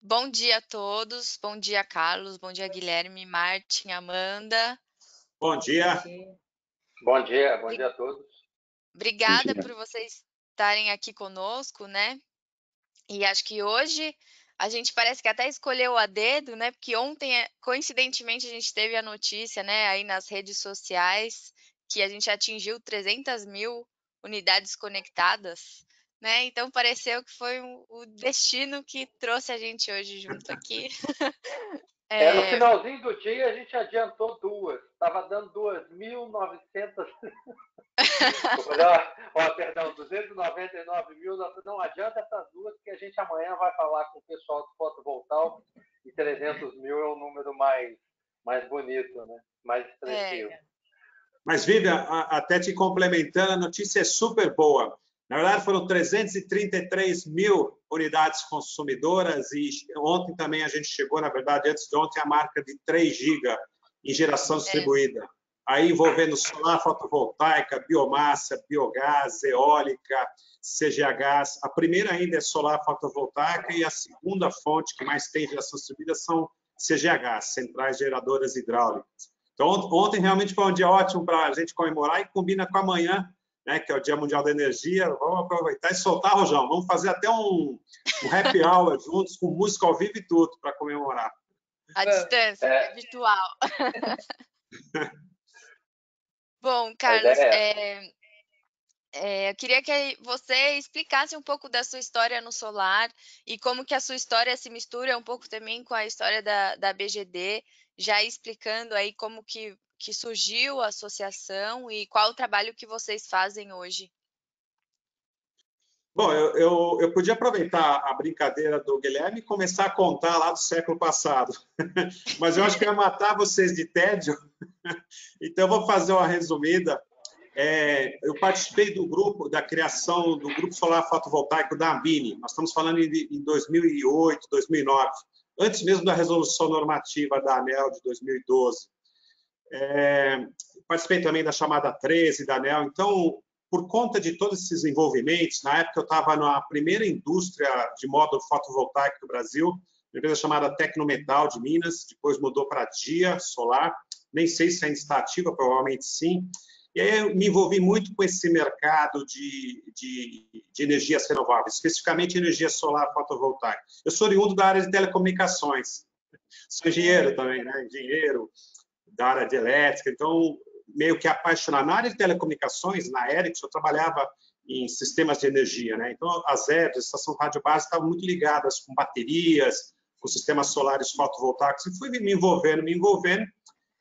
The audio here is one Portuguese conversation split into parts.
Bom dia a todos. Bom dia, Carlos. Bom dia, Guilherme, Martin, Amanda. Bom dia. Bom dia, bom dia a todos. Obrigada por vocês estarem aqui conosco, né? E acho que hoje a gente parece que até escolheu a dedo, né? Porque ontem, eh, coincidentemente, a gente teve a notícia, né, aí nas redes sociais, que a gente atingiu 300 mil unidades conectadas, né? Então pareceu que foi o destino que trouxe a gente hoje junto aqui. É... é, no finalzinho do dia a gente adiantou duas. Estava dando 2.900. ó, perdão, 299 mil. Não adianta essas duas, porque a gente amanhã vai falar com o pessoal do fotovoltaico e 300 mil é um número mais, mais bonito, né? mais expressivo. É. Mas, Vivian, até te complementando, a notícia é super boa. Na verdade, foram 333 mil unidades consumidoras e ontem também a gente chegou, na verdade, antes de ontem, a marca de 3 GB em geração é. distribuída. É. Aí envolvendo solar fotovoltaica, biomassa, biogás, eólica, CGHs. A primeira ainda é solar fotovoltaica e a segunda fonte que mais tem geração distribuída são CGHs, centrais geradoras hidráulicas. Então, ontem realmente foi um dia ótimo para a gente comemorar e combina com amanhã, né, que é o Dia Mundial da Energia. Vamos aproveitar e soltar, Rojão. Vamos fazer até um, um happy hour juntos, com música ao vivo e tudo, para comemorar. A distância, é. virtual. Bom, Carlos, é, é, eu queria que você explicasse um pouco da sua história no solar e como que a sua história se mistura um pouco também com a história da, da BGD, já explicando aí como que que surgiu a associação e qual o trabalho que vocês fazem hoje? Bom, eu, eu, eu, podia aproveitar a brincadeira do Guilherme e começar a contar lá do século passado, mas eu acho que ia matar vocês de tédio, então eu vou fazer uma resumida. É, eu participei do grupo, da criação do Grupo Solar Fotovoltaico da Ambini, nós estamos falando em, em 2008, 2009, antes mesmo da resolução normativa da ANEL de 2012. É, participei também da chamada 13 da ANEL. Então, por conta de todos esses envolvimentos, na época eu estava na primeira indústria de módulo fotovoltaico do Brasil, uma empresa chamada Tecnometal de Minas, depois mudou para Dia Solar, nem sei se ainda está ativa, provavelmente sim. E aí eu me envolvi muito com esse mercado de, de, de energias renováveis, especificamente energia solar fotovoltaica. Eu sou oriundo da área de telecomunicações, sou engenheiro também, né? Engenheiro, da área de elétrica, então meio que apaixonado. Na área de telecomunicações, na Ericsson, eu trabalhava em sistemas de energia, né? Então, as EBs, a estação rádio base, estavam muito ligadas com baterias, com sistemas solares fotovoltaicos, e fui me envolvendo, me envolvendo.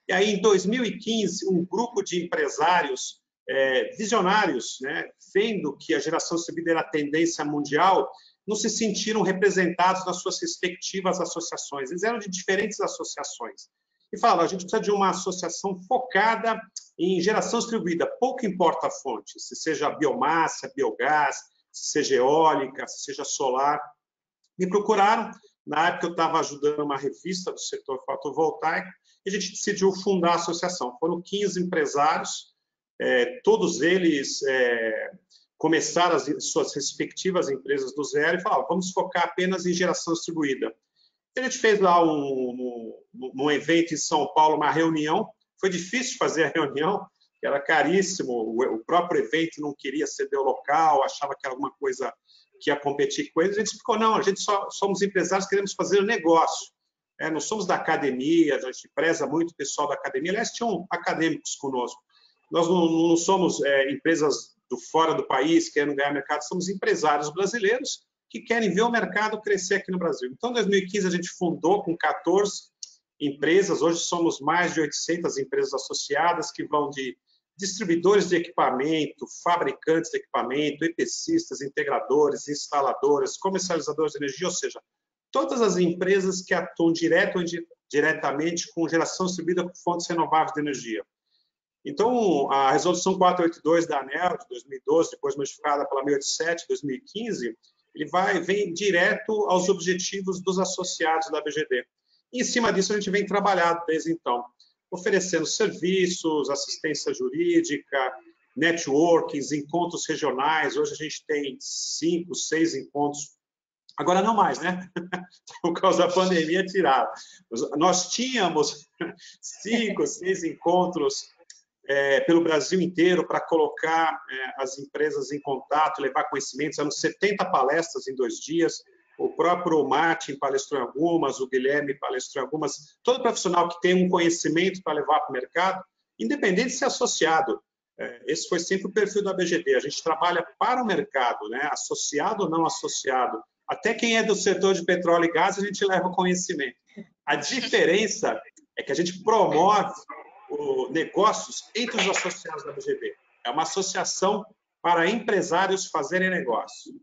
E aí, em 2015, um grupo de empresários é, visionários, né, vendo que a geração distribuída era a tendência mundial, não se sentiram representados nas suas respectivas associações. Eles eram de diferentes associações e fala: a gente precisa de uma associação focada em geração distribuída, pouco importa a fonte, se seja biomassa, biogás, se seja eólica, se seja solar. Me procuraram, na época eu estava ajudando uma revista do setor fotovoltaico, e a gente decidiu fundar a associação. Foram 15 empresários, é, todos eles é, começaram as suas respectivas empresas do zero e falaram: vamos focar apenas em geração distribuída. A gente fez lá um, um, um evento em São Paulo, uma reunião. Foi difícil fazer a reunião, era caríssimo. O, próprio evento não queria ceder o local, achava que era alguma coisa que ia competir com eles. A gente explicou: não, a gente só somos empresários, queremos fazer negócio. É, não somos da academia, a gente preza muito o pessoal da academia. Aliás, tinham acadêmicos conosco. Nós não, não somos é, empresas do fora do país querendo ganhar mercado, somos empresários brasileiros que querem ver o mercado crescer aqui no Brasil. Então, em 2015, a gente fundou com 14 empresas, hoje somos mais de 800 empresas associadas, que vão de distribuidores de equipamento, fabricantes de equipamento, EPCistas, integradores, instaladores, comercializadores de energia, ou seja, todas as empresas que atuam direto ou diretamente com geração distribuída por fontes renováveis de energia. Então, a resolução 482 da ANEL de 2012, depois modificada pela 1087 de 2015, ele vai vem direto aos objetivos dos associados da BGD. E, em cima disso, a gente vem trabalhando desde então, oferecendo serviços, assistência jurídica, networkings, encontros regionais. Hoje a gente tem cinco, seis encontros Agora não mais, né? Por causa da pandemia, tiraram. Nós tínhamos cinco, seis encontros é, pelo Brasil inteiro para colocar é, as empresas em contato, levar conhecimentos. Eram 70 palestras em dois dias. O próprio Martin palestrou em algumas, o Guilherme palestrou em algumas. Todo profissional que tem um conhecimento para levar para o mercado, independente de ser associado, é, esse foi sempre o perfil da BGD. A gente trabalha para o mercado, né? associado ou não associado. Até quem é do setor de petróleo e gás, a gente leva conhecimento. A diferença é que a gente promove o, negócios entre os associados da BGB. É uma associação para empresários fazerem negócio.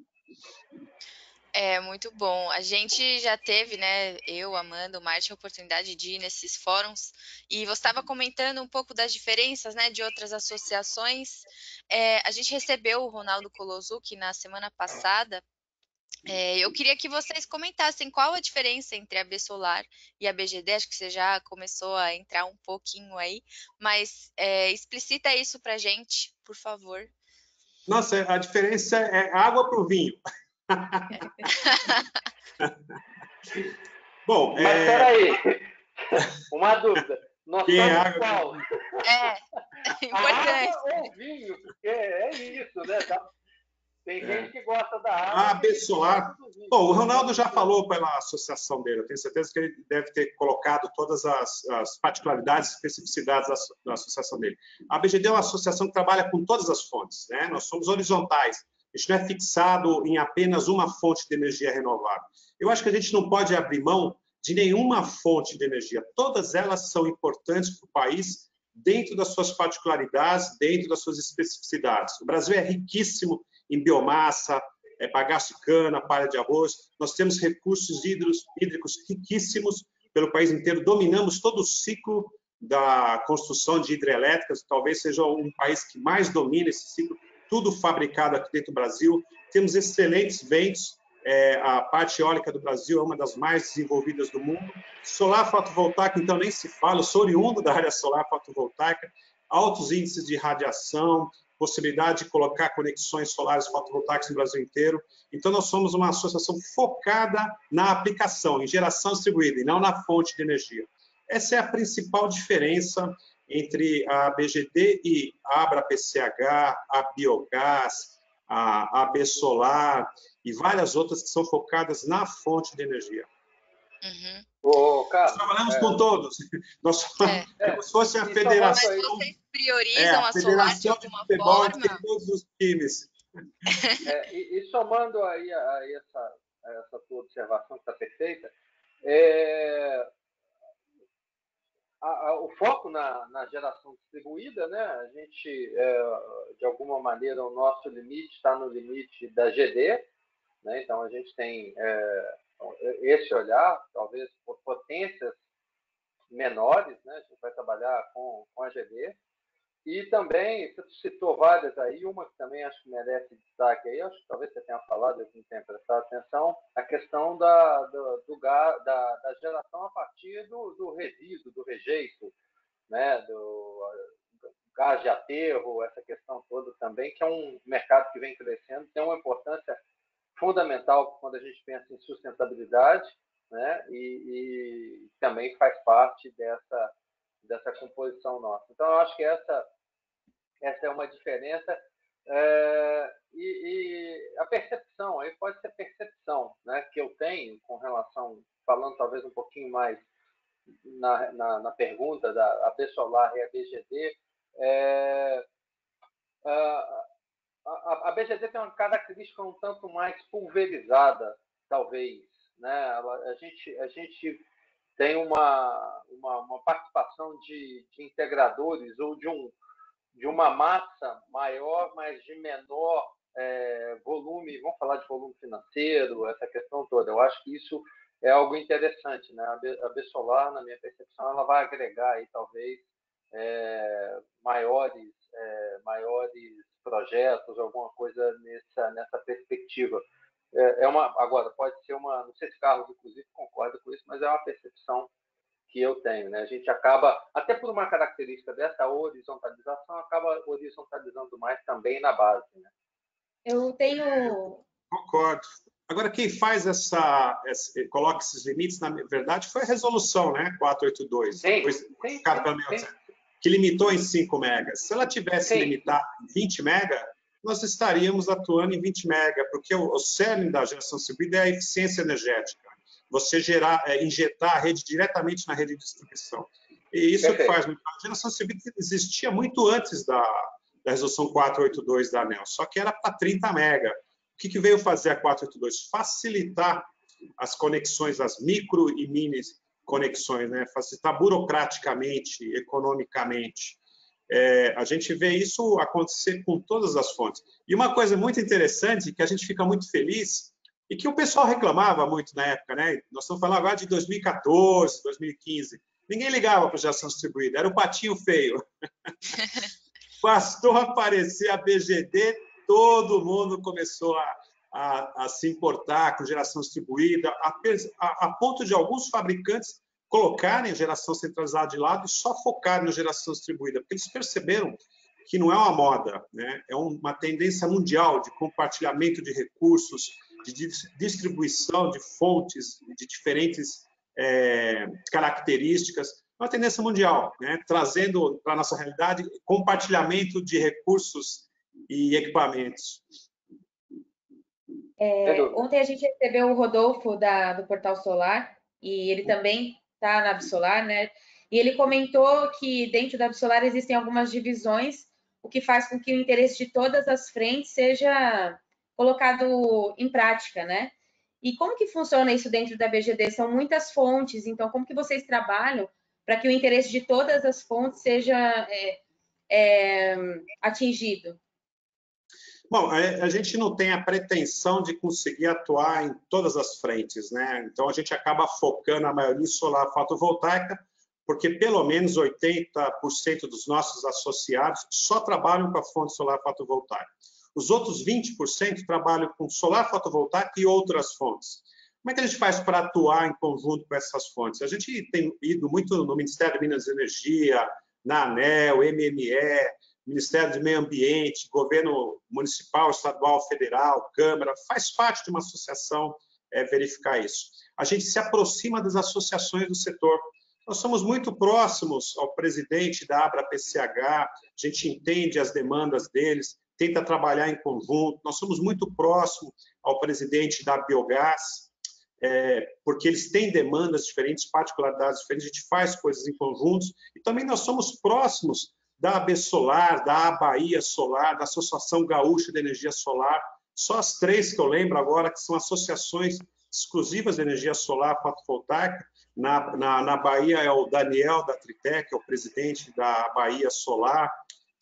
É, muito bom. A gente já teve, né, eu, Amanda, o Marte, a oportunidade de ir nesses fóruns, e você estava comentando um pouco das diferenças, né, de outras associações. É, a gente recebeu o Ronaldo Kolozuki na semana passada, é, eu queria que vocês comentassem qual a diferença entre a B Solar e a BGD. Acho que você já começou a entrar um pouquinho aí, mas é, explicita isso para gente, por favor. Nossa, a diferença é água para o vinho. Bom, mas é... peraí, uma dúvida. Nós Quem é água? Qual? É, importante. água ou vinho, porque é isso, né? Tem é. gente que gosta da água. Ah, abençoar. Bom, o Ronaldo já falou pela associação dele. Eu tenho certeza que ele deve ter colocado todas as, as particularidades e especificidades da, da, associação dele. A BGD é uma associação que trabalha com todas as fontes. Né? Nós somos horizontais. A gente não é fixado em apenas uma fonte de energia renovável. Eu acho que a gente não pode abrir mão de nenhuma fonte de energia. Todas elas são importantes para o país dentro das suas particularidades, dentro das suas especificidades. O Brasil é riquíssimo em biomassa, é, bagaço de cana, palha de arroz. Nós temos recursos hídricos, hídricos riquíssimos pelo país inteiro. Dominamos todo o ciclo da construção de hidrelétricas. Talvez seja um país que mais domina esse ciclo. Tudo fabricado aqui dentro do Brasil. Temos excelentes ventos. É, a parte eólica do Brasil é uma das mais desenvolvidas do mundo. Solar fotovoltaica, então, nem se fala. Eu sou oriundo da área solar fotovoltaica. Altos índices de radiação, possibilidade de colocar conexões solares fotovoltaicas no Brasil inteiro. Então, nós somos uma associação focada na aplicação, em geração distribuída, e não na fonte de energia. Essa é a principal diferença entre a BGD e a Abra PCH, a Biogás, a AB Solar e várias outras que são focadas na fonte de energia. Uhum. Ô, Carlos, Nós trabalhamos é... com todos. Nós somos é. como se fosse a federação. Mas vocês priorizam é, a, a Solar de alguma de futebol, forma? Tem todos os times. É, e, e, somando aí a, a essa, a essa tua observação que está perfeita, é, a, o foco na, na, geração distribuída, né? A gente, é, de alguma maneira, o nosso limite está no limite da GD, né? Então a gente tem é, esse olhar, talvez por potências menores, né? A gente vai trabalhar com, com a GD. E também, você citou várias aí, uma que também acho que merece destaque aí, acho que talvez você tenha falado, eu não tenha prestado atenção, a questão da, do, do da, da, geração a partir do, do resíduo, do rejeito, né? do, do gás de aterro, essa questão toda também, que é um mercado que vem crescendo, tem uma importância fundamental quando a gente pensa em sustentabilidade, né? E, e, também faz parte dessa dessa composição nossa. Então, eu acho que essa essa é uma diferença é, e, e, a percepção aí pode ser percepção, né? Que eu tenho com relação, falando talvez um pouquinho mais na, na, na pergunta da AB Solar e a BGD, é, a, a, a BGD tem uma característica um tanto mais pulverizada, talvez. Né? a, gente, a gente tem uma, uma, uma participação de, de, integradores ou de, um, de uma massa maior, mas de menor é, volume, vamos falar de volume financeiro, essa questão toda. Eu acho que isso é algo interessante. Né? A, B, a B Solar, na minha percepção, ela vai agregar aí, talvez, é, maiores, é, maiores projetos, alguma coisa nessa, nessa perspectiva. É, é, uma, agora, pode ser uma, não sei se Carlos, inclusive, concorda com isso, mas é uma percepção que eu tenho. Né? A gente acaba, até por uma característica dessa horizontalização, acaba horizontalizando mais também na base. Né? Eu tenho. Concordo. Agora, quem faz essa, essa, coloca esses limites, na verdade, foi a resolução, né? 482, sim, depois, sim, sim, sim, que limitou em 5 megas. Se ela tivesse limitado em 20 mega, nós estaríamos atuando em 20 mega, porque o, o cerne da geração distribuída é a eficiência energética. Você gerar, é, injetar a rede diretamente na rede de distribuição. E isso Perfeito. faz muito. A geração distribuída existia muito antes da, da resolução 482 da ANEL, só que era para 30 mega. O que, que veio fazer a 482? Facilitar as conexões, as micro e mini conexões, né? facilitar burocraticamente, economicamente. É, a gente vê isso acontecer com todas as fontes. E uma coisa muito interessante, que a gente fica muito feliz, e que o pessoal reclamava muito na época, né? Nós estamos falando agora de 2014, 2015. Ninguém ligava para a geração distribuída, era o patinho feio. Bastou aparecer a BGD, todo mundo começou a, a, a se importar com geração distribuída, a, a, ponto de alguns fabricantes colocarem a geração centralizada de lado e só focarem na geração distribuída, porque eles perceberam que não é uma moda, né? é uma tendência mundial de compartilhamento de recursos, de distribuição de fontes de diferentes é, características, uma tendência mundial, né? trazendo para a nossa realidade compartilhamento de recursos e equipamentos. É, ontem a gente recebeu o Rodolfo da, do Portal Solar e ele também está na Absolar, né? E ele comentou que dentro da Absolar existem algumas divisões, o que faz com que o interesse de todas as frentes seja colocado em prática, né? E como que funciona isso dentro da BGD? São muitas fontes, então como que vocês trabalham para que o interesse de todas as fontes seja é, é, atingido? Bom, a, gente não tem a pretensão de conseguir atuar em todas as frentes, né? Então a gente acaba focando a maioria em solar fotovoltaica, porque pelo menos 80% dos nossos associados só trabalham com a fonte solar fotovoltaica. Os outros 20% trabalham com solar fotovoltaico e outras fontes. Como é que a gente faz para atuar em conjunto com essas fontes? A gente tem ido muito no Ministério de Minas e Energia, na ANEL, MME, Ministério do Meio Ambiente, governo municipal, estadual, federal, Câmara, faz parte de uma associação é, verificar isso. A gente se aproxima das associações do setor. Nós somos muito próximos ao presidente da Abra-PCH, a gente entende as demandas deles, tenta trabalhar em conjunto. Nós somos muito próximos ao presidente da Biogás, é, porque eles têm demandas diferentes, particularidades diferentes, a gente faz coisas em conjuntos. E também nós somos próximos da AB Solar, da Bahia Solar, da Associação Gaúcha de Energia Solar, só as três que eu lembro agora, que são associações exclusivas de energia solar fotovoltaica. Na, na, na Bahia é o Daniel da Tritec, é o presidente da Bahia Solar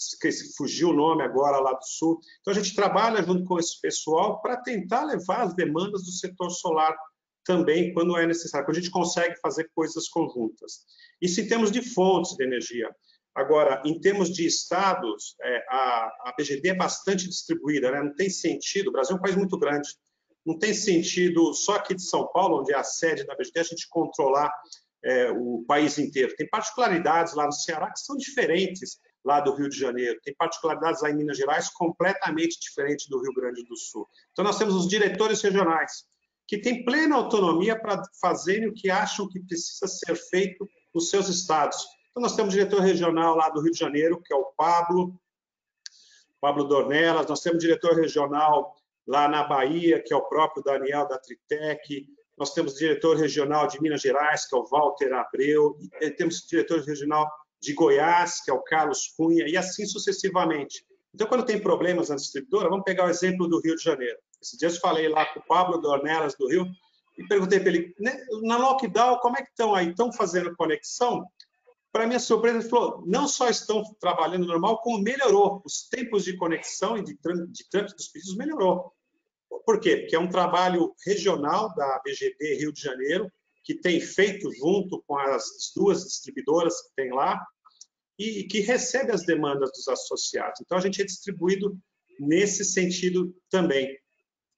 esqueci, fugiu o nome agora lá do Sul. Então, a gente trabalha junto com esse pessoal para tentar levar as demandas do setor solar também, quando é necessário, quando a gente consegue fazer coisas conjuntas. Isso em termos de fontes de energia. Agora, em termos de estados, é, a, a BGD é bastante distribuída, né? não tem sentido, o Brasil é um país muito grande, não tem sentido só aqui de São Paulo, onde é a sede da BGD, a gente controlar é, o país inteiro. Tem particularidades lá no Ceará que são diferentes lá do Rio de Janeiro, tem particularidades lá em Minas Gerais completamente diferentes do Rio Grande do Sul. Então, nós temos os diretores regionais, que têm plena autonomia para fazerem o que acham que precisa ser feito nos seus estados. Então, nós temos o diretor regional lá do Rio de Janeiro, que é o Pablo, Pablo Dornelas, nós temos o diretor regional lá na Bahia, que é o próprio Daniel da Tritec, nós temos o diretor regional de Minas Gerais, que é o Walter Abreu, e temos o diretor regional de Goiás, que é o Carlos Cunha, e assim sucessivamente. Então, quando tem problemas na distribuidora, vamos pegar o exemplo do Rio de Janeiro. Esses dias falei lá com o Pablo Dornelas, do Rio, e perguntei para ele, né, na lockdown, como é que estão aí? Estão fazendo conexão? Para minha surpresa, ele falou, não só estão trabalhando normal, como melhorou. Os tempos de conexão e de trânsito dos pedidos melhorou. Por quê? Porque é um trabalho regional da BGP Rio de Janeiro, que tem feito junto com as duas distribuidoras que tem lá e que recebe as demandas dos associados. Então, a gente é distribuído nesse sentido também.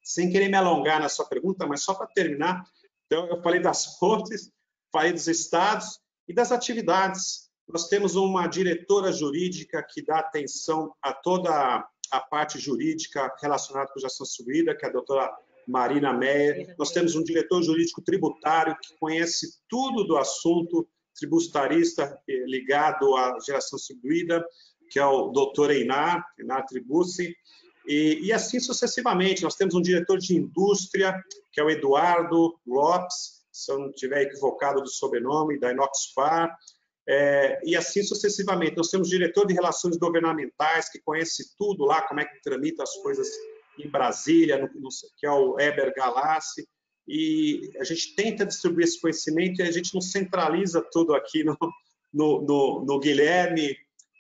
Sem querer me alongar na sua pergunta, mas só para terminar, então, eu falei das fontes, falei dos estados e das atividades. Nós temos uma diretora jurídica que dá atenção a toda a parte jurídica relacionada com gestão subida, que é a doutora Marina Meyer. Nós temos um diretor jurídico tributário que conhece tudo do assunto tributarista eh, ligado à geração distribuída, que é o doutor Einar, Einar Tribucci, e, e, assim sucessivamente. Nós temos um diretor de indústria, que é o Eduardo Lopes, se eu não estiver equivocado do sobrenome, da Inoxpar, é, e assim sucessivamente. Nós temos diretor de relações governamentais, que conhece tudo lá, como é que tramita as coisas em Brasília, no, no, que é o Eber Galassi, e a gente tenta distribuir esse conhecimento e a gente não centraliza tudo aqui no, no, no, no Guilherme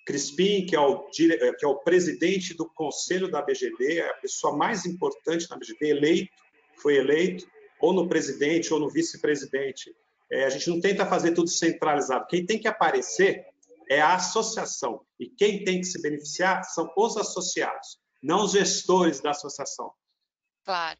Crispim, que é, o, que é o presidente do conselho da BGD, é a pessoa mais importante na BGD, eleito, foi eleito, ou no presidente ou no vice-presidente. É, a gente não tenta fazer tudo centralizado. Quem tem que aparecer é a associação. E quem tem que se beneficiar são os associados, não os gestores da associação. Claro.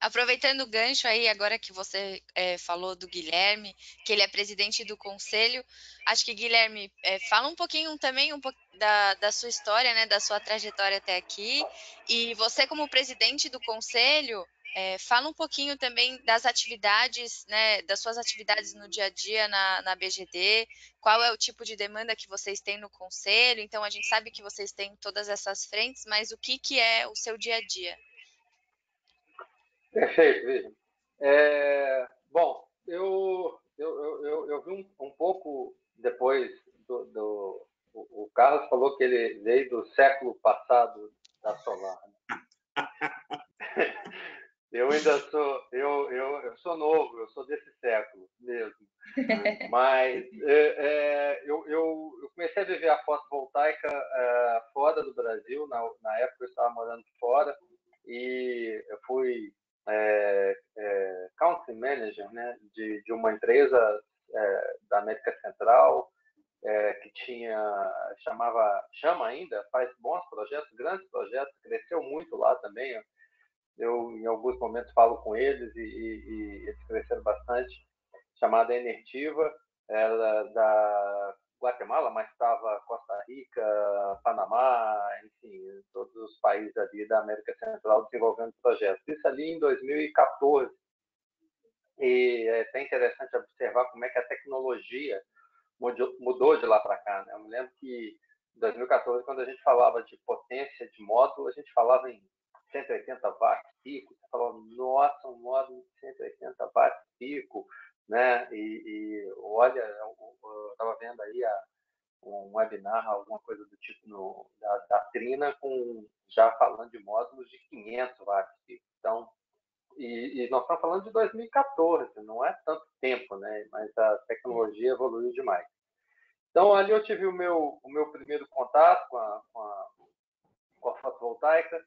Aproveitando o gancho aí, agora que você é, falou do Guilherme, que ele é presidente do conselho, acho que, Guilherme, é, fala um pouquinho também um pouco da, da sua história, né, da sua trajetória até aqui. E você, como presidente do conselho, é, fala um pouquinho também das atividades, né, das suas atividades no dia a dia na, na BGD, qual é o tipo de demanda que vocês têm no conselho. Então, a gente sabe que vocês têm todas essas frentes, mas o que, que é o seu dia a dia? Perfeito, Vitor. É, bom, eu, eu, eu, eu vi um, um, pouco depois do, do o, o, Carlos falou que ele veio do século passado da Solar. Né? eu ainda sou eu, eu, eu sou novo, eu sou desse século mesmo. Mas é, é, eu, eu, eu, comecei a viver a fotovoltaica é, fora do Brasil. Na, na época eu estava morando fora e eu fui é, é, country manager né, de, de uma empresa é, da América Central é, que tinha chamava chama ainda faz bons projetos grandes projetos cresceu muito lá também. Eu em alguns momentos falo com eles e, e, e eles cresceram bastante chamada Enertiva era da Guatemala, mas estava Costa Rica, Panamá, enfim, todos os países ali da América Central desenvolvendo projetos. Isso ali em 2014. E é até interessante observar como é que a tecnologia mudou de lá para cá. Né? Eu me lembro que em 2014, quando a gente falava de potência de módulo, a gente falava em 180 watts pico. Você falava, nossa, um módulo de 180 watts pico né? E, e olha, eu estava vendo aí a, um webinar, alguma coisa do tipo no, da, da Trina, com, já falando de módulos de 500 watts. Então, e, e, nós estamos falando de 2014, não é tanto tempo, né? Mas a tecnologia evoluiu demais. Então, ali eu tive o meu, o meu primeiro contato com a, com a, com a fotovoltaica.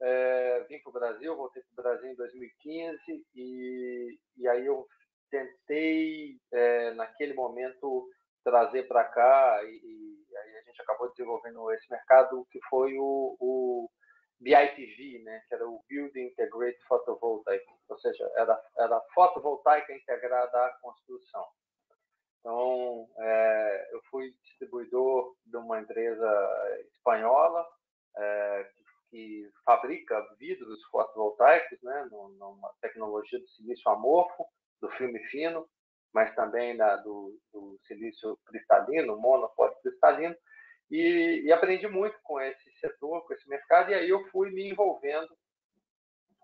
É, vim para o Brasil, voltei para o Brasil em 2015 e, e aí eu tentei, é, naquele momento, trazer para cá, e, e, aí a gente acabou desenvolvendo esse mercado, que foi o, o BIPV, né, que era o Building Integrated Photovoltaic, ou seja, era, era fotovoltaica integrada à construção. Então, é, eu fui distribuidor de uma empresa espanhola é, que, fabrica vidros fotovoltaicos, né, numa tecnologia de silício amorfo, do filme fino, mas também da, do, do silício cristalino, monopolicristalino, e, e aprendi muito com esse setor, com esse mercado, e aí eu fui me envolvendo,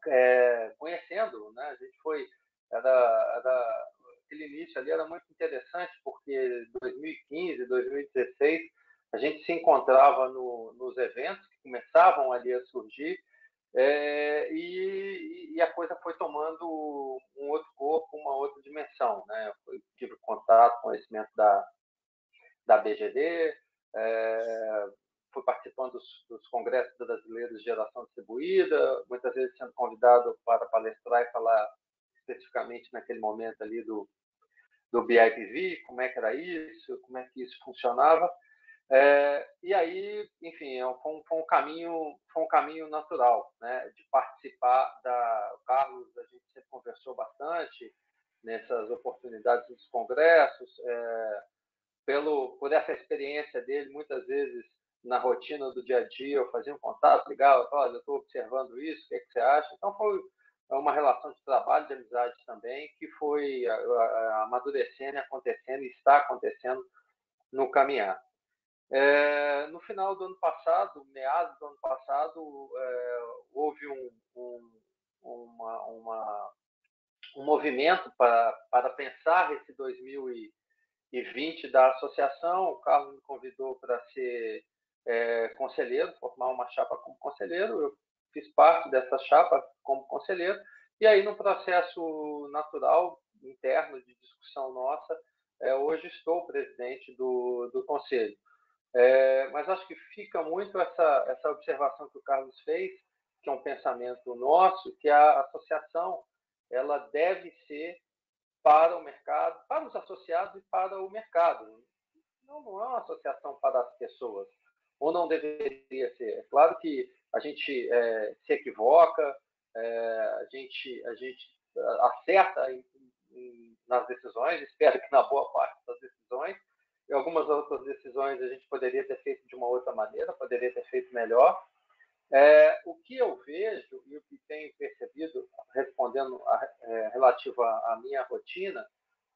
é, conhecendo, né? A gente foi, era, era, aquele início ali era muito interessante, porque 2015, 2016, a gente se encontrava no, nos eventos que começavam ali a surgir, é, e, e, a coisa foi tomando um outro corpo, uma outra dimensão. Né? Eu tive contato, conhecimento da, da BGD, é, fui participando dos, dos, congressos brasileiros de geração distribuída, muitas vezes sendo convidado para palestrar e falar especificamente naquele momento ali do, do BIPV, como é que era isso, como é que isso funcionava. É, e aí, enfim, é foi um, foi um, caminho, foi um caminho natural, né, de participar da. O Carlos, a gente sempre conversou bastante nessas oportunidades dos congressos, é, pelo por essa experiência dele, muitas vezes na rotina do dia a dia, eu fazia um contato, ligava, olha, eu estou observando isso, o que, é que você acha? Então foi uma relação de trabalho, de amizade também, que foi amadurecendo e acontecendo, e está acontecendo no caminhar. É, no final do ano passado, meados do ano passado, é, houve um, um, uma, uma, um movimento para, para pensar esse 2020 da associação. O Carlos me convidou para ser é, conselheiro, formar uma chapa como conselheiro. Eu fiz parte dessa chapa como conselheiro. E aí, no processo natural, interno de discussão nossa, é, hoje estou presidente do, do conselho. É, mas acho que fica muito essa, essa observação que o Carlos fez, que é um pensamento nosso, que a associação ela deve ser para o mercado, para os associados e para o mercado. Não, não é uma associação para as pessoas, ou não deveria ser. É claro que a gente é, se equivoca, é, a, gente, a gente acerta em, em, nas decisões, espero que na boa parte das decisões, e algumas outras decisões a gente poderia ter feito de uma outra maneira, poderia ter feito melhor. É, o que eu vejo e o que tenho percebido, respondendo a, é, relativo à, minha rotina,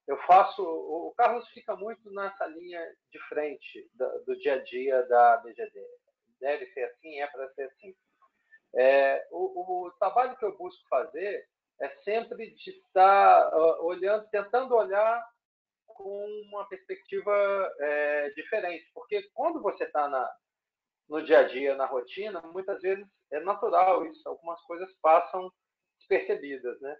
eu faço. O Carlos fica muito nessa linha de frente do, do dia a dia da BGD. Deve ser assim, é para ser assim. É, o, o, trabalho que eu busco fazer é sempre de estar uh, olhando, tentando olhar com uma perspectiva é, diferente, porque quando você está no dia a dia, na rotina, muitas vezes é natural isso, algumas coisas passam despercebidas, né?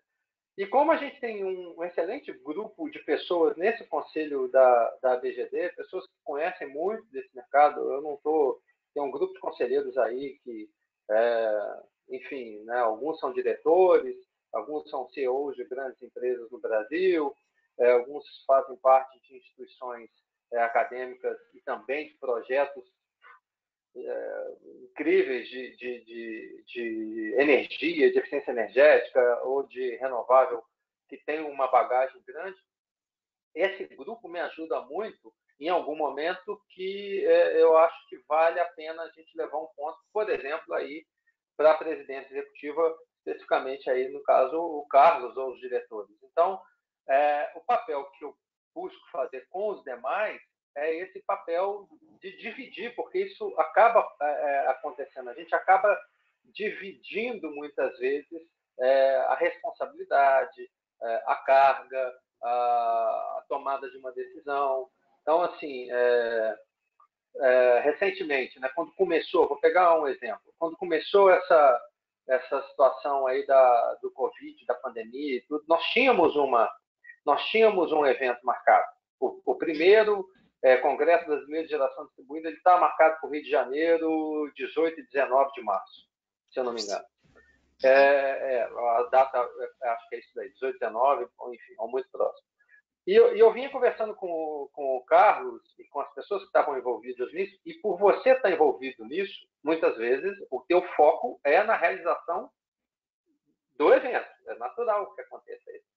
E como a gente tem um, excelente grupo de pessoas nesse conselho da, da BGD, pessoas que conhecem muito desse mercado, eu não estou. Tem um grupo de conselheiros aí que, é, enfim, né, alguns são diretores, alguns são CEOs de grandes empresas no Brasil, alguns fazem parte de instituições é, acadêmicas e também de projetos é, incríveis de, de, de, de, energia, de eficiência energética ou de renovável, que tem uma bagagem grande. Esse grupo me ajuda muito em algum momento que é, eu acho que vale a pena a gente levar um ponto, por exemplo, aí para a presidência executiva, especificamente aí no caso o Carlos ou os diretores. Então, é, o papel que eu busco fazer com os demais é esse papel de dividir, porque isso acaba é, é, acontecendo. A gente acaba dividindo muitas vezes é, a responsabilidade, é, a carga, a, a, tomada de uma decisão. Então, assim, é, é, recentemente, né, quando começou, vou pegar um exemplo, quando começou essa essa situação aí da, do Covid, da pandemia tudo, nós tínhamos uma nós tínhamos um evento marcado. O, o primeiro é, Congresso Brasileiro de Geração Distribuída ele está marcado para o Rio de Janeiro, 18 e 19 de março, se eu não me engano. É, é, a data, é, acho que é isso daí, 18, 19, enfim, é muito próximo. E eu, e eu vinha conversando com, com o Carlos e com as pessoas que estavam envolvidas nisso, e por você estar envolvido nisso, muitas vezes o teu foco é na realização do evento. É natural que aconteça isso.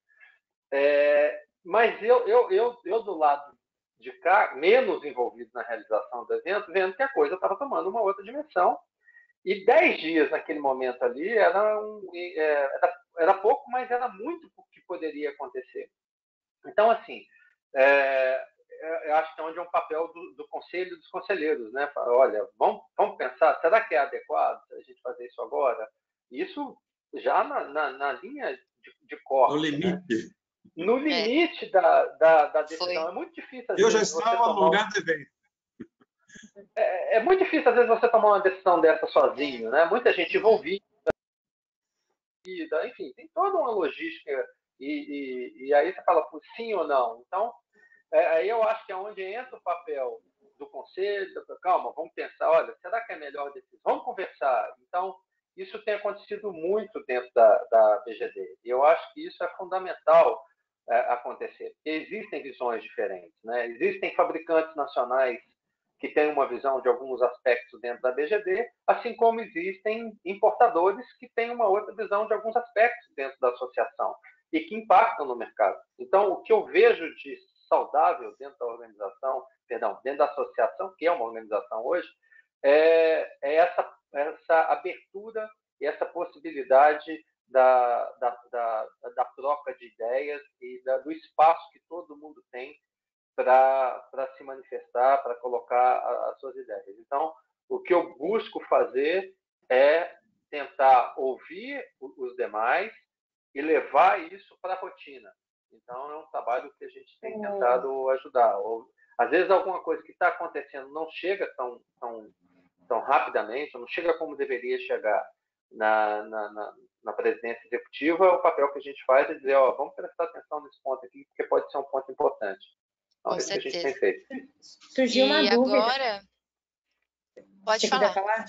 É, mas eu, eu, eu, eu, do lado de cá, menos envolvido na realização do evento, vendo que a coisa estava tomando uma outra dimensão. E dez dias naquele momento ali era, um, é, era, era pouco, mas era muito o que poderia acontecer. Então, assim, é, é, eu acho que é onde é um papel do, do, conselho dos conselheiros, né? Olha, vamos, vamos pensar, será que é adequado a gente fazer isso agora? Isso já na, na, na linha de, de corte. No limite. Né? No é. limite é. da, da, da, decisão. Foi. É muito difícil. Eu já estava no lugar do evento. É, é, muito difícil, às vezes, você tomar uma decisão dessa sozinho, né? Muita gente envolvida, enfim, tem toda uma logística. E, e, e aí você fala por sim ou não. Então, é, aí eu acho que é onde entra o papel do conselho, calma, vamos pensar, olha, será que é melhor decisão? Vamos conversar. Então, isso tem acontecido muito dentro da, da BGD. E eu acho que isso é fundamental acontecer. Existem visões diferentes, né? Existem fabricantes nacionais que têm uma visão de alguns aspectos dentro da BGD, assim como existem importadores que têm uma outra visão de alguns aspectos dentro da associação e que impactam no mercado. Então, o que eu vejo de saudável dentro da organização, perdão, dentro da associação, que é uma organização hoje, é, é essa, essa abertura e essa possibilidade da, da, da, da troca de ideias e da, do espaço que todo mundo tem para se manifestar, para colocar as suas ideias. Então, o que eu busco fazer é tentar ouvir os demais e levar isso para a rotina. Então, é um trabalho que a gente tem tentado ajudar. Ou, às vezes, alguma coisa que está acontecendo não chega tão, tão, tão rapidamente, não chega como deveria chegar na, na, na, na presidência executiva, o papel que a gente faz é dizer, ó, vamos prestar atenção nesse ponto aqui, porque pode ser um ponto importante. Então, Com é certeza. que a gente tem feito. Surgiu uma e dúvida. agora... Pode Você falar. falar?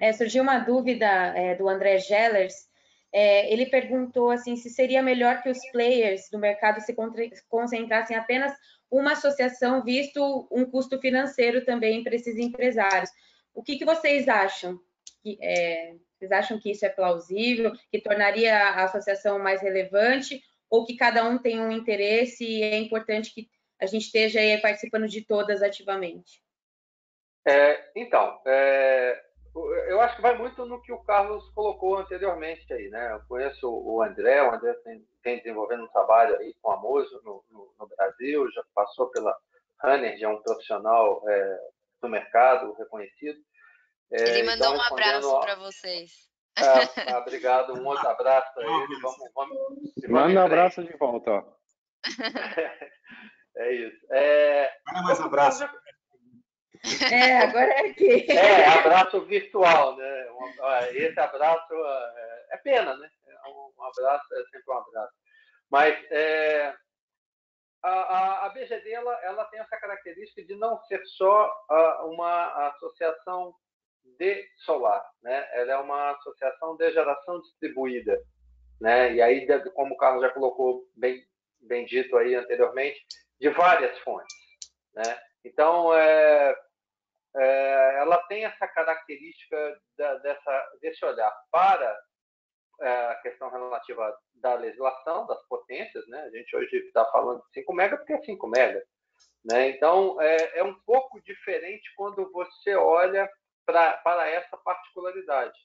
É, surgiu uma dúvida é, do André Gellers. É, ele perguntou assim se seria melhor que os players do mercado se concentrassem apenas uma associação, visto um custo financeiro também para esses empresários. O que, que vocês acham? Que, é, vocês acham que isso é plausível, que tornaria a associação mais relevante, ou que cada um tem um interesse e é importante que a gente esteja participando de todas ativamente? É, então, é, eu acho que vai muito no que o Carlos colocou anteriormente aí, né? Eu conheço o André, o André tem, tem desenvolvendo um trabalho aí com a Mozo no, no, no, Brasil, já passou pela Runner, é um profissional é, do mercado reconhecido. É, ele mandou então, um abraço para vocês. É, ah, obrigado, um outro abraço para ele. Vamos, vamos, vamos Manda um abraço de volta. Ó. é isso. É, Manda mais abraço. É, agora é aqui. É, abraço virtual, né? Esse abraço é, é pena, né? Um abraço é sempre um abraço. Mas é, a, a, a, BGD ela, ela tem essa característica de não ser só uma associação de solar, né? Ela é uma associação de geração distribuída, né? E aí, como o Carlos já colocou bem, bem dito aí anteriormente, de várias fontes, né? Então, é, é, ela tem essa característica da, dessa, desse olhar para é, a questão relativa da legislação, das potências, né? A gente hoje está falando de 5 mega porque é 5 mega, né? Então, é, é um pouco diferente quando você olha pra, para essa particularidade.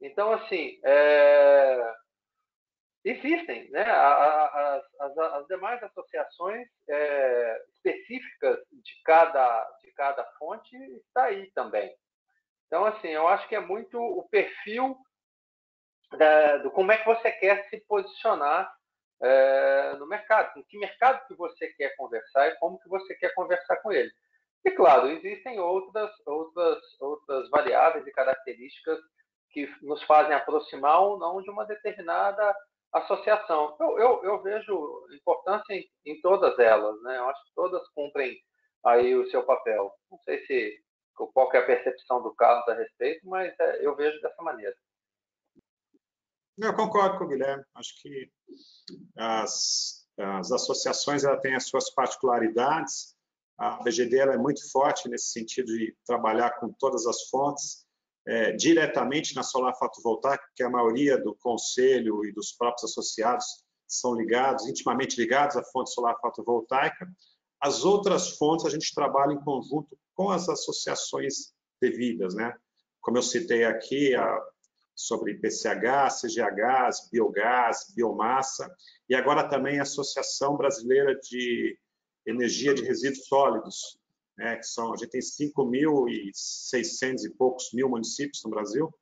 Então, assim, é, existem, né? As, as, as demais associações é, específicas de cada, de cada fonte está aí também. Então, assim, eu acho que é muito o perfil da, do como é que você quer se posicionar é, no mercado, com que mercado que você quer conversar e como que você quer conversar com ele. E claro, existem outras, outras, outras variáveis e características que nos fazem aproximar ou não de uma determinada associação. Eu, eu, eu vejo importância em, em, todas elas, né? Eu acho que todas cumprem aí o seu papel. Não sei se qual é a percepção do Carlos a respeito, mas é, eu vejo dessa maneira. Eu concordo com o Guilherme. Acho que as, as associações ela têm as suas particularidades a BGD é muito forte nesse sentido de trabalhar com todas as fontes, é, diretamente na solar fotovoltaica, que a maioria do conselho e dos próprios associados são ligados, intimamente ligados à fonte solar fotovoltaica. As outras fontes a gente trabalha em conjunto com as associações devidas, né? Como eu citei aqui, a, sobre PCH, CGH, biogás, biomassa, e agora também a Associação Brasileira de energia de resíduos sólidos, né, que são, a gente tem 5.600 e poucos mil municípios no Brasil,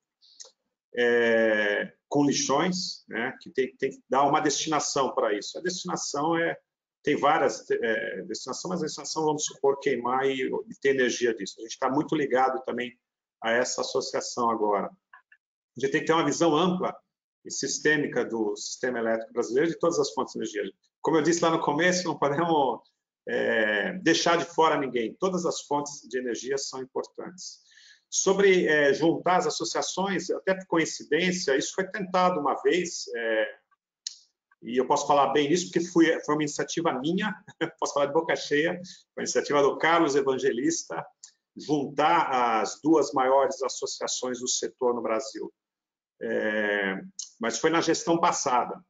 é, com lixões, né, que tem, tem que dar uma destinação para isso. A destinação é, tem várias é, destinações, mas a destinação, vamos supor, queimar e, e ter energia disso. A gente está muito ligado também a essa associação agora. A gente tem que ter uma visão ampla e sistêmica do sistema elétrico brasileiro de todas as fontes de energia. Como eu disse lá no começo, não podemos é, deixar de fora ninguém. Todas as fontes de energia são importantes. Sobre é, juntar as associações, até por coincidência, isso foi tentado uma vez, é, e eu posso falar bem nisso, porque fui, foi uma iniciativa minha, posso falar de boca cheia, foi uma iniciativa do Carlos Evangelista, juntar as duas maiores associações do setor no Brasil. É, mas foi na gestão passada.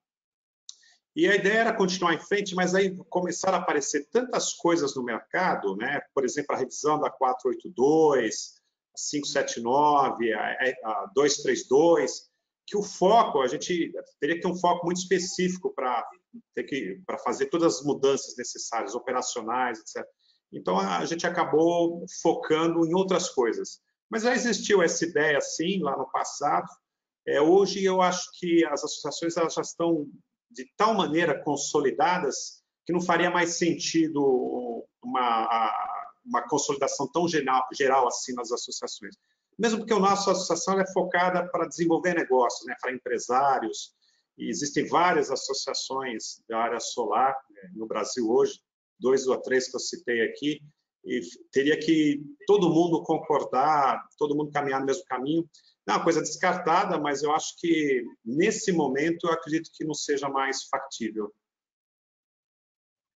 E a ideia era continuar em frente, mas aí começaram a aparecer tantas coisas no mercado, né? por exemplo, a revisão da 482, a 579, a, a 232, que o foco, a gente teria que ter um foco muito específico para ter que para fazer todas as mudanças necessárias, operacionais, etc. Então a gente acabou focando em outras coisas. Mas já existiu essa ideia, sim, lá no passado. É, hoje eu acho que as associações elas já estão de tal maneira consolidadas que não faria mais sentido uma, uma consolidação tão geral, geral assim nas associações. Mesmo porque a nossa associação é focada para desenvolver negócios, né, para empresários, e existem várias associações da área solar né, no Brasil hoje, dois ou três que eu citei aqui, e teria que todo mundo concordar, todo mundo caminhar no mesmo caminho. É uma coisa descartada, mas eu acho que nesse momento eu acredito que não seja mais factível.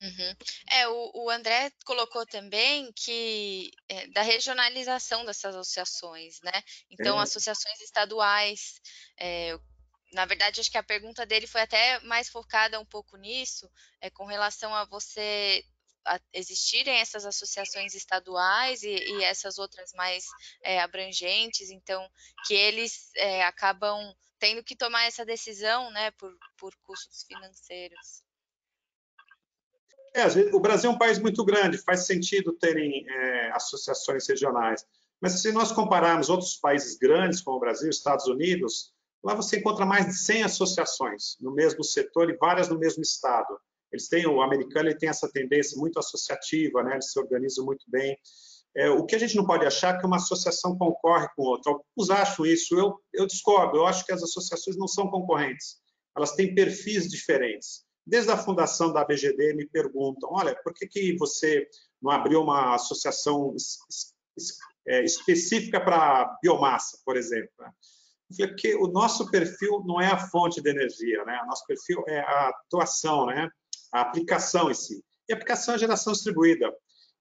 Uhum. É, o, o, André colocou também que é, da regionalização dessas associações, né? Então, é. associações estaduais, é, na verdade, acho que a pergunta dele foi até mais focada um pouco nisso, é, com relação a você existirem essas associações estaduais e, e essas outras mais é, abrangentes, então que eles é, acabam tendo que tomar essa decisão, né, por, por custos financeiros. É, o Brasil é um país muito grande, faz sentido terem é, associações regionais. Mas se nós compararmos outros países grandes, como o Brasil, Estados Unidos, lá você encontra mais de 100 associações no mesmo setor e várias no mesmo estado. Eles têm, o americano ele tem essa tendência muito associativa, né? eles se organizam muito bem. É, o que a gente não pode achar é que uma associação concorre com outra. Alguns acham isso, eu, eu discordo, eu acho que as associações não são concorrentes, elas têm perfis diferentes. Desde a fundação da ABGD me perguntam, olha, por que, que você não abriu uma associação é, específica para biomassa, por exemplo? Porque o nosso perfil não é a fonte de energia, né? O nosso perfil é a atuação, né? A aplicação em si. E aplicação é geração distribuída.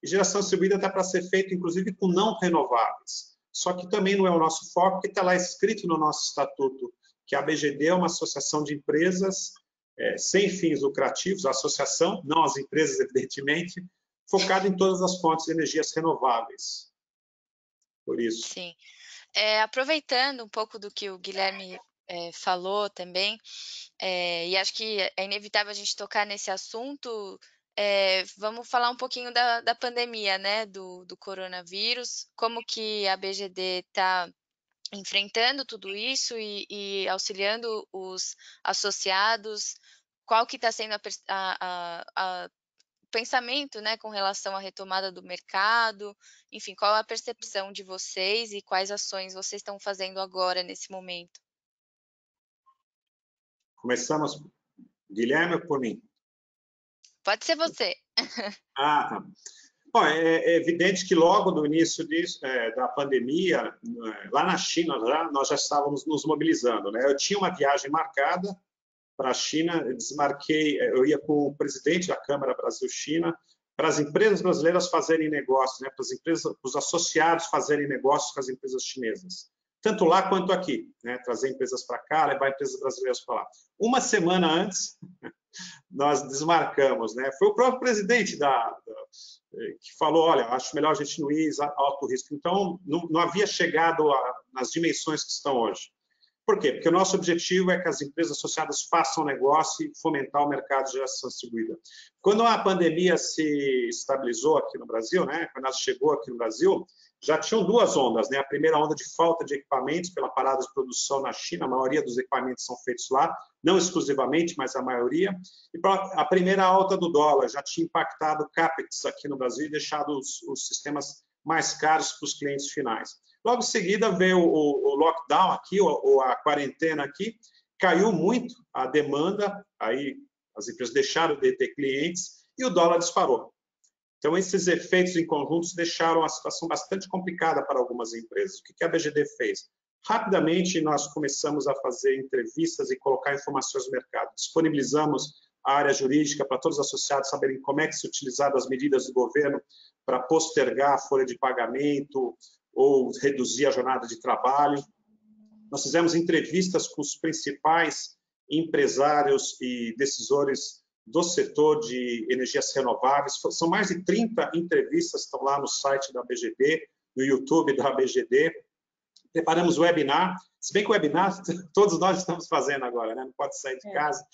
E geração distribuída dá para ser feita, inclusive, com não renováveis. Só que também não é o nosso foco, porque está lá escrito no nosso estatuto que a BGD é uma associação de empresas é, sem fins lucrativos, a associação, não as empresas, evidentemente, focada em todas as fontes de energias renováveis. Por isso. Sim. É, aproveitando um pouco do que o Guilherme é, falou também, é, e acho que é inevitável a gente tocar nesse assunto. É, vamos falar um pouquinho da, da pandemia, né, do, do coronavírus, como que a BGD está enfrentando tudo isso e, e, auxiliando os associados, qual que está sendo a, pensamento, né, com relação à retomada do mercado, enfim, qual a percepção de vocês e quais ações vocês estão fazendo agora nesse momento? Começamos, Guilherme ou por mim? Pode ser você. Ah, tá. Bom, é, é evidente que logo no início disso, é, da pandemia, é, lá na China, já, nós já estávamos nos mobilizando. Né? Eu tinha uma viagem marcada para a China, desmarquei, é, eu ia com o presidente da Câmara Brasil-China, para as empresas brasileiras fazerem negócios, né? para as empresas, para os associados fazerem negócios com as empresas chinesas tanto lá quanto aqui, né? trazer empresas para cá, levar empresas brasileiras para lá. Uma semana antes, nós desmarcamos, né? Foi o próprio presidente da, da, que falou, olha, acho melhor a gente não ir alto risco. Então, não, não havia chegado a, nas dimensões que estão hoje. Por quê? Porque o nosso objetivo é que as empresas associadas façam negócio e fomentar o mercado de geração distribuída. Quando a pandemia se estabilizou aqui no Brasil, né, quando ela chegou aqui no Brasil, já tinham duas ondas, né? A primeira onda de falta de equipamentos pela parada de produção na China, a maioria dos equipamentos são feitos lá, não exclusivamente, mas a maioria. E a primeira alta do dólar já tinha impactado o capex aqui no Brasil e deixado os, os sistemas mais caros para os clientes finais. Logo em seguida veio o, o lockdown aqui, ou, ou a quarentena aqui, caiu muito a demanda, aí as empresas deixaram de ter clientes e o dólar disparou. Então, esses efeitos em conjuntos deixaram a situação bastante complicada para algumas empresas. O que a BGD fez? Rapidamente, nós começamos a fazer entrevistas e colocar informações no mercado. Disponibilizamos a área jurídica para todos os associados saberem como é que se utilizaram as medidas do governo para postergar a folha de pagamento ou reduzir a jornada de trabalho. Nós fizemos entrevistas com os principais empresários e decisores do setor de energias renováveis. São mais de 30 entrevistas que estão lá no site da BGD, no YouTube da BGD. Preparamos webinar Se bem que o webinar todos nós estamos fazendo agora, né? não pode sair de é. casa.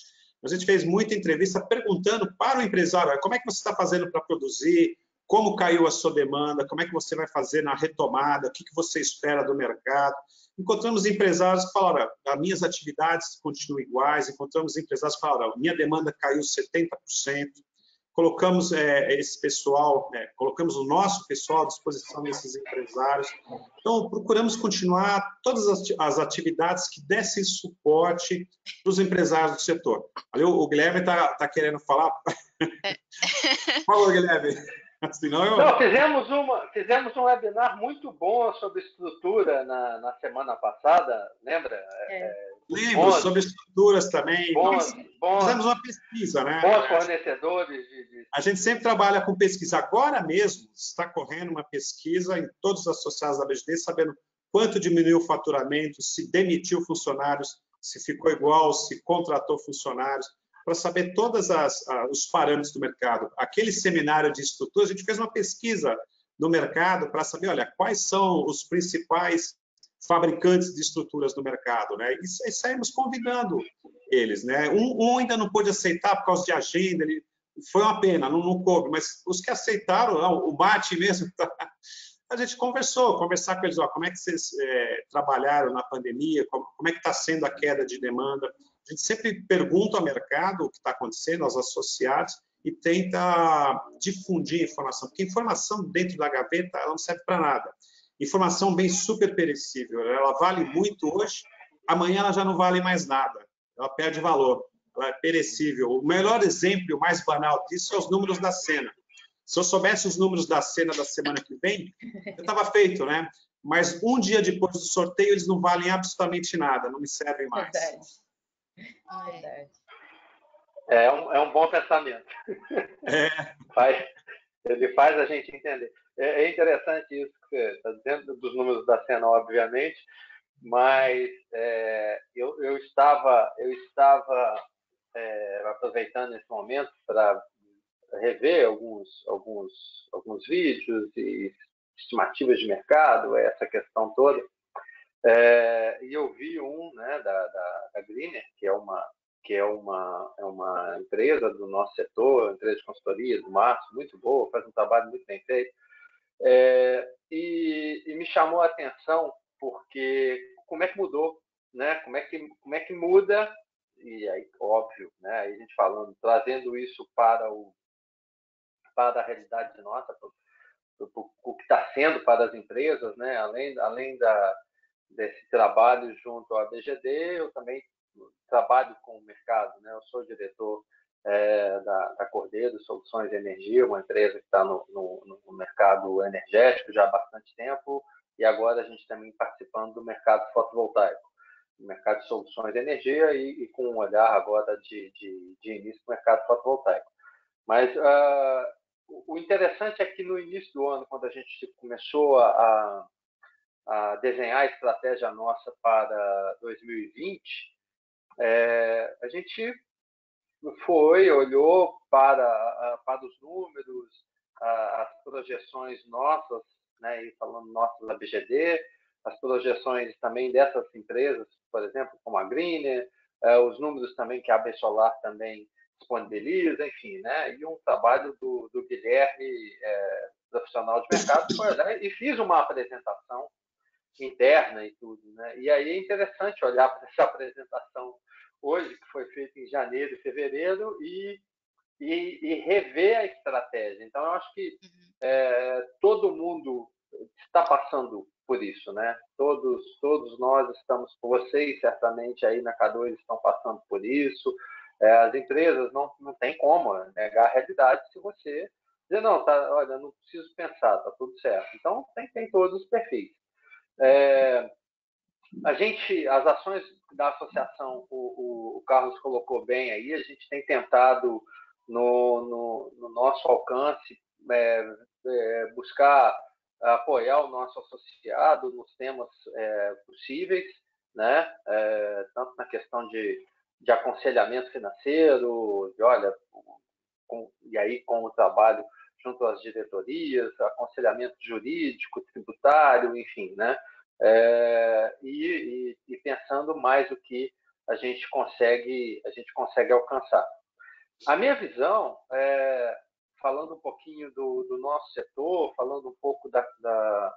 A gente fez muita entrevista perguntando para o empresário como é que você está fazendo para produzir, como caiu a sua demanda, como é que você vai fazer na retomada, o que, que você espera do mercado. Encontramos empresários que falaram, as minhas atividades continuam iguais, encontramos empresários que falaram, minha demanda caiu 70%, colocamos é, esse pessoal, é, colocamos o nosso pessoal à disposição desses empresários. Então, procuramos continuar todas as atividades que dessem suporte para os empresários do setor. Ali, o Guilherme está tá querendo falar. É. Favor, Guilherme. Senão eu... Não, fizemos, uma, fizemos um webinar muito bom sobre estrutura na, na semana passada, lembra? É. é Lembro, bons, sobre estruturas também. Bons, bons, fizemos uma pesquisa, né? Bons fornecedores. De, de... A gente sempre trabalha com pesquisa. Agora mesmo está correndo uma pesquisa em todos os associados da BGD, sabendo quanto diminuiu o faturamento, se demitiu funcionários, se ficou igual, se contratou funcionários para saber todos os parâmetros do mercado. Aquele seminário de estrutura, a gente fez uma pesquisa no mercado para saber, olha, quais são os principais fabricantes de estruturas no mercado, né? E, e saímos convidando eles, né? Um, um, ainda não pôde aceitar por causa de agenda, ele, foi uma pena, não, não coube, mas os que aceitaram, o Bate mesmo, a gente conversou, conversar com eles, ó, como é que vocês é, trabalharam na pandemia, como, como é que está sendo a queda de demanda, a gente sempre pergunta ao mercado o que está acontecendo, aos associados, e tenta difundir informação, porque informação dentro da gaveta ela não serve para nada. Informação bem super perecível, ela vale muito hoje, amanhã ela já não vale mais nada, ela perde valor, ela é perecível. O melhor exemplo, o mais banal disso, são os números da cena. Se eu soubesse os números da cena da semana que vem, eu estava feito, né? Mas um dia depois do sorteio, eles não valem absolutamente nada, não me servem mais. Verdade. Verdade. É um, é um bom pensamento. É. Faz, ele faz a gente entender. É, é interessante isso que você está dizendo, dos números da cena, obviamente, mas é, eu, eu estava, eu estava é, aproveitando esse momento para rever alguns, alguns, alguns vídeos e estimativas de mercado, essa questão toda. É, e eu vi um né, da, da, da Greener, que é uma que é uma, é uma empresa do nosso setor, empresa de consultoria do Márcio, muito boa, faz um trabalho muito bem feito. É, e, e, me chamou a atenção porque como é que mudou, né? Como é que, como é que muda, e aí, óbvio, né? Aí a gente falando, trazendo isso para, o, para a realidade nossa, para o que está sendo para as empresas, né? Além, além da, desse trabalho junto à BGD, eu também trabalho com o mercado, né? Eu sou diretor é, da, da Cordeiro Soluções de Energia, uma empresa que está no, no, no, mercado energético já há bastante tempo, e agora a gente também participando do mercado fotovoltaico, do mercado de soluções de energia e, e com um olhar agora de, de, de início do mercado fotovoltaico. Mas uh, o interessante é que no início do ano, quando a gente começou a, a desenhar a estratégia nossa para 2020, é, a gente foi, olhou para, para os números, as projeções nossas, né, e falando nossas da BGD, as projeções também dessas empresas, por exemplo, como a Greener, é, os números também que a AB Solar também disponibiliza, enfim, né, e um trabalho do, do Guilherme, é, profissional de mercado, foi olhar e fiz uma apresentação interna e tudo, né? E aí é interessante olhar para essa apresentação hoje, que foi feita em janeiro e fevereiro, e, e, e rever a estratégia. Então, eu acho que uhum. é, todo mundo está passando por isso, né? Todos, todos nós estamos, vocês certamente aí na K2 estão passando por isso. É, as empresas não, não tem como negar a realidade se você dizer, não, tá, olha, não preciso pensar, tá tudo certo. Então, tem, tem todos os perfis. É, a gente, as ações da associação, o, o, Carlos colocou bem aí, a gente tem tentado no, no, no nosso alcance é, é, buscar apoiar o nosso associado nos temas é, possíveis, né? É, tanto na questão de, de aconselhamento financeiro, de olha, com, e aí com o trabalho junto às diretorias, aconselhamento jurídico, tributário, enfim, né? é, e, e, e, pensando mais o que a gente consegue a gente consegue alcançar. A minha visão, é, falando um pouquinho do, do, nosso setor, falando um pouco da, da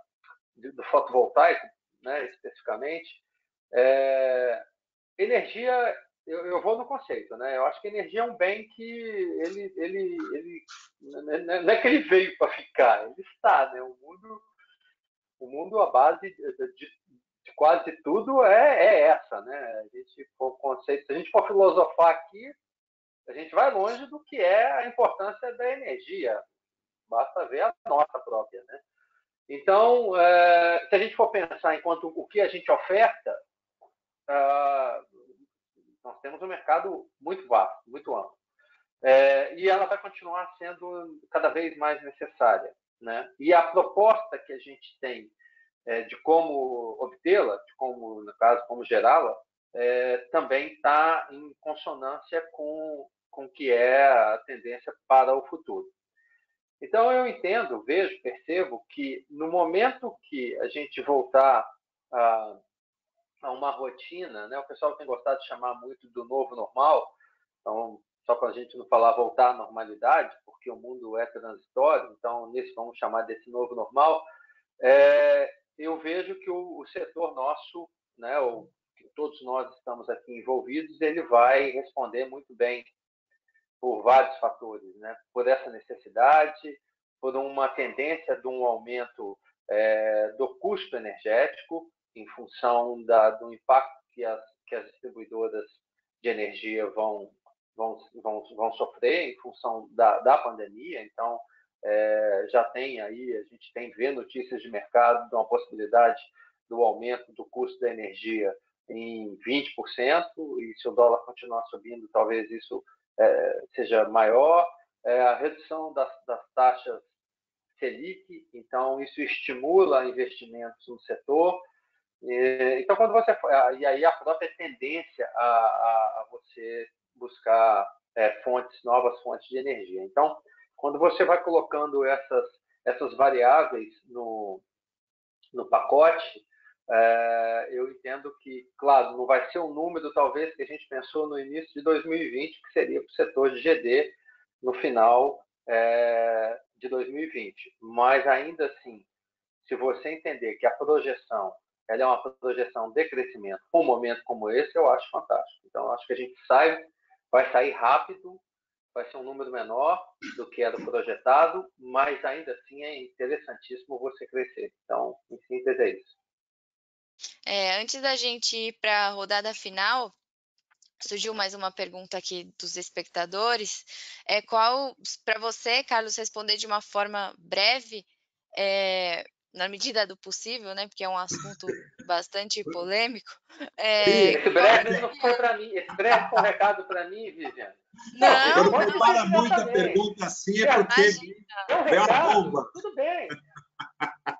do fotovoltaico, né, especificamente, é, energia eu, eu, vou no conceito, né? Eu acho que energia é um bem que ele, ele, ele não é que ele veio para ficar, ele está, né? O mundo, o mundo a base de, de, quase tudo é, é, essa, né? A gente for conceito, se a gente for filosofar aqui, a gente vai longe do que é a importância da energia. Basta ver a nossa própria, né? Então, é, se a gente for pensar enquanto o que a gente oferta, ah, nós temos um mercado muito vasto, muito amplo. É, e ela vai continuar sendo cada vez mais necessária. Né? E a proposta que a gente tem é, de como obtê-la, de como, no caso, como gerá-la, é, também está em consonância com com que é a tendência para o futuro. Então eu entendo, vejo, percebo que no momento que a gente voltar a a uma rotina, né? O pessoal tem gostado de chamar muito do novo normal, então só para a gente não falar voltar à normalidade, porque o mundo é transitório, então nesse vamos chamar desse novo normal. É, eu vejo que o, o setor nosso, né, o, todos nós estamos aqui envolvidos, ele vai responder muito bem por vários fatores, né? Por essa necessidade, por uma tendência de um aumento é, do custo energético, em função da, do impacto que as, que as distribuidoras de energia vão, vão, vão, vão sofrer em função da, da pandemia. Então, é, já tem aí, a gente tem vê notícias de mercado de uma possibilidade do aumento do custo da energia em 20%, e se o dólar continuar subindo, talvez isso é, seja maior. É, a redução das, das taxas Selic, então isso estimula investimentos no setor. E, então, quando você e aí a própria tendência a, a, a você buscar é, fontes novas fontes de energia. Então, quando você vai colocando essas essas variáveis no no pacote, é, eu entendo que, claro, não vai ser um número talvez que a gente pensou no início de 2020, que seria para o setor de GD no final é, de 2020. Mas ainda assim, se você entender que a projeção ela é uma projeção de crescimento um momento como esse, eu acho fantástico. Então, acho que a gente sai, vai sair rápido, vai ser um número menor do que era projetado, mas ainda assim é interessantíssimo você crescer. Então, em síntese, é isso. É, antes da gente ir para a rodada final, surgiu mais uma pergunta aqui dos espectadores. É qual, para você, Carlos, responder de uma forma breve, é, na medida do possível, né? Porque é um assunto bastante polêmico. É... Esse breve não foi para mim. Esse breve foi um recado para mim, Viviane. Não, não quando para muita pergunta assim é porque é uma bomba. Tudo bem.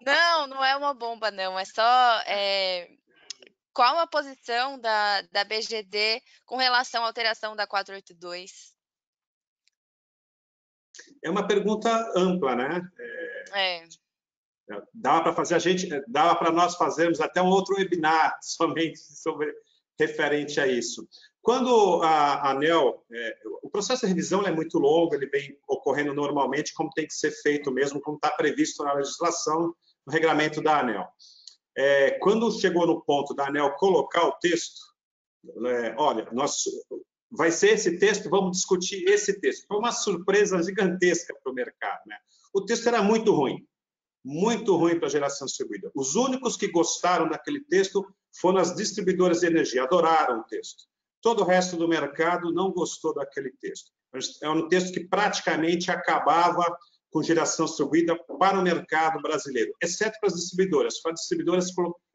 Não, não é uma bomba, não. É só é... qual a posição da, da BGD com relação à alteração da 482? É uma pergunta ampla, né? É. é. Dava para fazer a gente, dava para nós fazermos até um outro webinar somente sobre referente a isso. Quando a, a ANEL, é, o processo de revisão é muito longo, ele vem ocorrendo normalmente como tem que ser feito mesmo, como está previsto na legislação, no regulamento da ANEL. É, quando chegou no ponto da ANEL colocar o texto, é, olha, nós, vai ser esse texto, vamos discutir esse texto. Foi uma surpresa gigantesca para o mercado. Né? O texto era muito ruim, muito ruim para a geração distribuída. Os únicos que gostaram daquele texto foram as distribuidoras de energia, adoraram o texto. Todo o resto do mercado não gostou daquele texto. É um texto que praticamente acabava com geração distribuída para o mercado brasileiro, exceto para as distribuidoras. Para as distribuidoras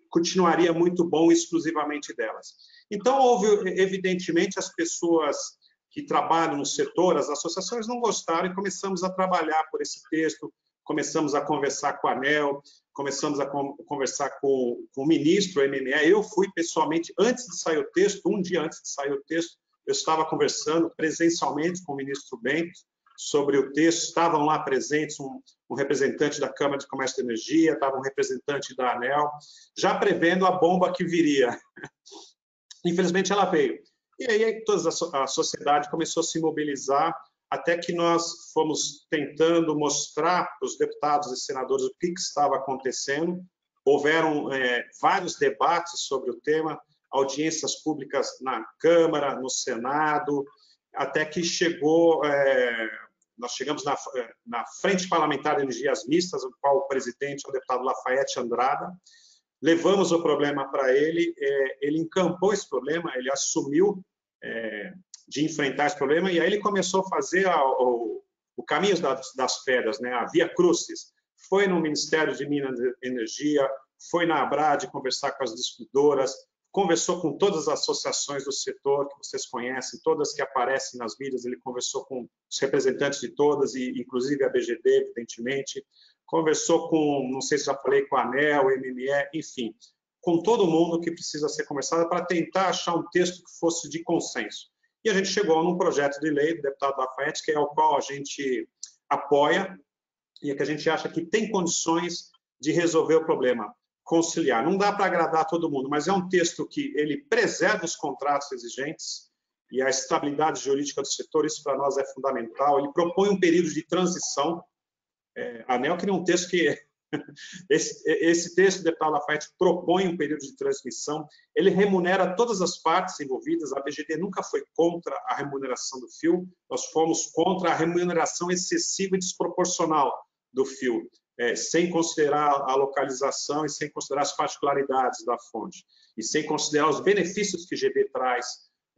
continuaria muito bom exclusivamente delas. Então, houve, evidentemente, as pessoas que trabalham no setor, as associações não gostaram e começamos a trabalhar por esse texto, começamos a conversar com a ANEL, começamos a conversar com, com o ministro, o MME. Eu fui pessoalmente, antes de sair o texto, um dia antes de sair o texto, eu estava conversando presencialmente com o ministro Bento sobre o texto, estavam lá presentes um, um representante da Câmara de Comércio de Energia, estava um representante da ANEL, já prevendo a bomba que viria. Infelizmente, ela veio. E aí toda a sociedade começou a se mobilizar até que nós fomos tentando mostrar para os deputados e senadores o que, que estava acontecendo. Houveram é, vários debates sobre o tema, audiências públicas na Câmara, no Senado, até que chegou, é, nós chegamos na, é, na, Frente Parlamentar de Energias Mistas, o qual o presidente é o deputado Lafayette Andrada, levamos o problema para ele, é, ele encampou esse problema, ele assumiu é, de enfrentar esse problema, e aí ele começou a fazer a, o, o caminho das, das pedras, né, a Via Crucis. Foi no Ministério de Minas e Energia, foi na Abrad conversar com as distribuidoras, conversou com todas as associações do setor que vocês conhecem, todas que aparecem nas mídias, ele conversou com os representantes de todas, e inclusive a BGD, evidentemente, conversou com, não sei se já falei, com a ANEL, MME, enfim, com todo mundo que precisa ser conversado para tentar achar um texto que fosse de consenso. E a gente chegou num projeto de lei do deputado Lafayette, que é o qual a gente apoia e é que a gente acha que tem condições de resolver o problema, conciliar. Não dá para agradar todo mundo, mas é um texto que ele preserva os contratos exigentes e a estabilidade jurídica do setor, isso para nós é fundamental. Ele propõe um período de transição. É, a ANEL cria um texto que esse, esse texto do deputado Lafayette propõe um período de transmissão, ele remunera todas as partes envolvidas, a BGD nunca foi contra a remuneração do fio, nós fomos contra a remuneração excessiva e desproporcional do fio, é, sem considerar a localização e sem considerar as particularidades da fonte, e sem considerar os benefícios que GB traz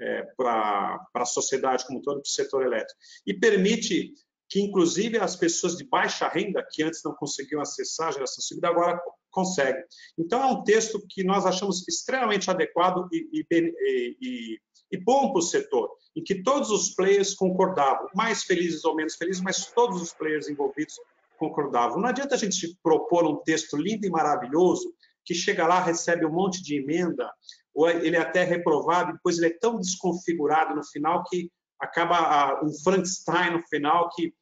é, para a sociedade como todo, para o setor elétrico. E permite que inclusive as pessoas de baixa renda, que antes não conseguiam acessar a geração distribuída, agora conseguem. Então, é um texto que nós achamos extremamente adequado e, e, e, e bom para o setor, em que todos os players concordavam, mais felizes ou menos felizes, mas todos os players envolvidos concordavam. Não adianta a gente propor um texto lindo e maravilhoso, que chega lá, recebe um monte de emenda, ou ele é até reprovado, depois ele é tão desconfigurado no final que acaba um Frankenstein no final que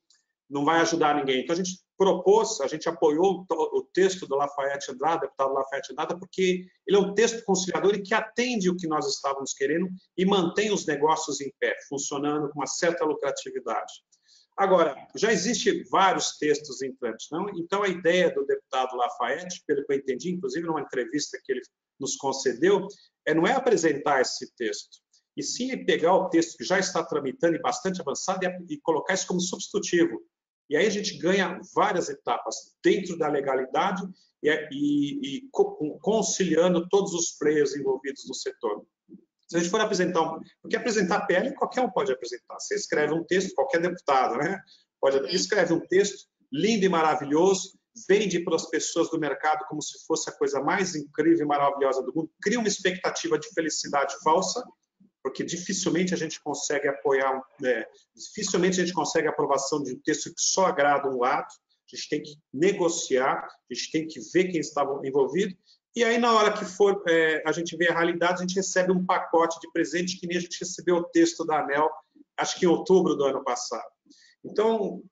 não vai ajudar ninguém. Então, a gente propôs, a gente apoiou o texto do Lafayette Andrada, deputado Lafayette Andrada, porque ele é um texto conciliador e que atende o que nós estávamos querendo e mantém os negócios em pé, funcionando com uma certa lucratividade. Agora, já existem vários textos em trâmite, não? Então, a ideia do deputado Lafayette, pelo que eu entendi, inclusive numa entrevista que ele nos concedeu, é não é apresentar esse texto, e sim pegar o texto que já está tramitando e bastante avançado e, colocar isso como substitutivo. E aí a gente ganha várias etapas dentro da legalidade e, e, e conciliando todos os players envolvidos no setor. Se a gente for apresentar um, porque apresentar PL qualquer um pode apresentar. Você escreve um texto, qualquer deputado, né? Pode escreve um texto lindo e maravilhoso, vende para as pessoas do mercado como se fosse a coisa mais incrível e maravilhosa do mundo, cria uma expectativa de felicidade falsa porque dificilmente a gente consegue apoiar, é, dificilmente a gente consegue aprovação de um texto que só agrada um lado, a gente tem que negociar, a gente tem que ver quem estava envolvido, e aí na hora que for é, a gente vê a realidade, a gente recebe um pacote de presente que nem a gente recebeu o texto da ANEL, acho que em outubro do ano passado. Então,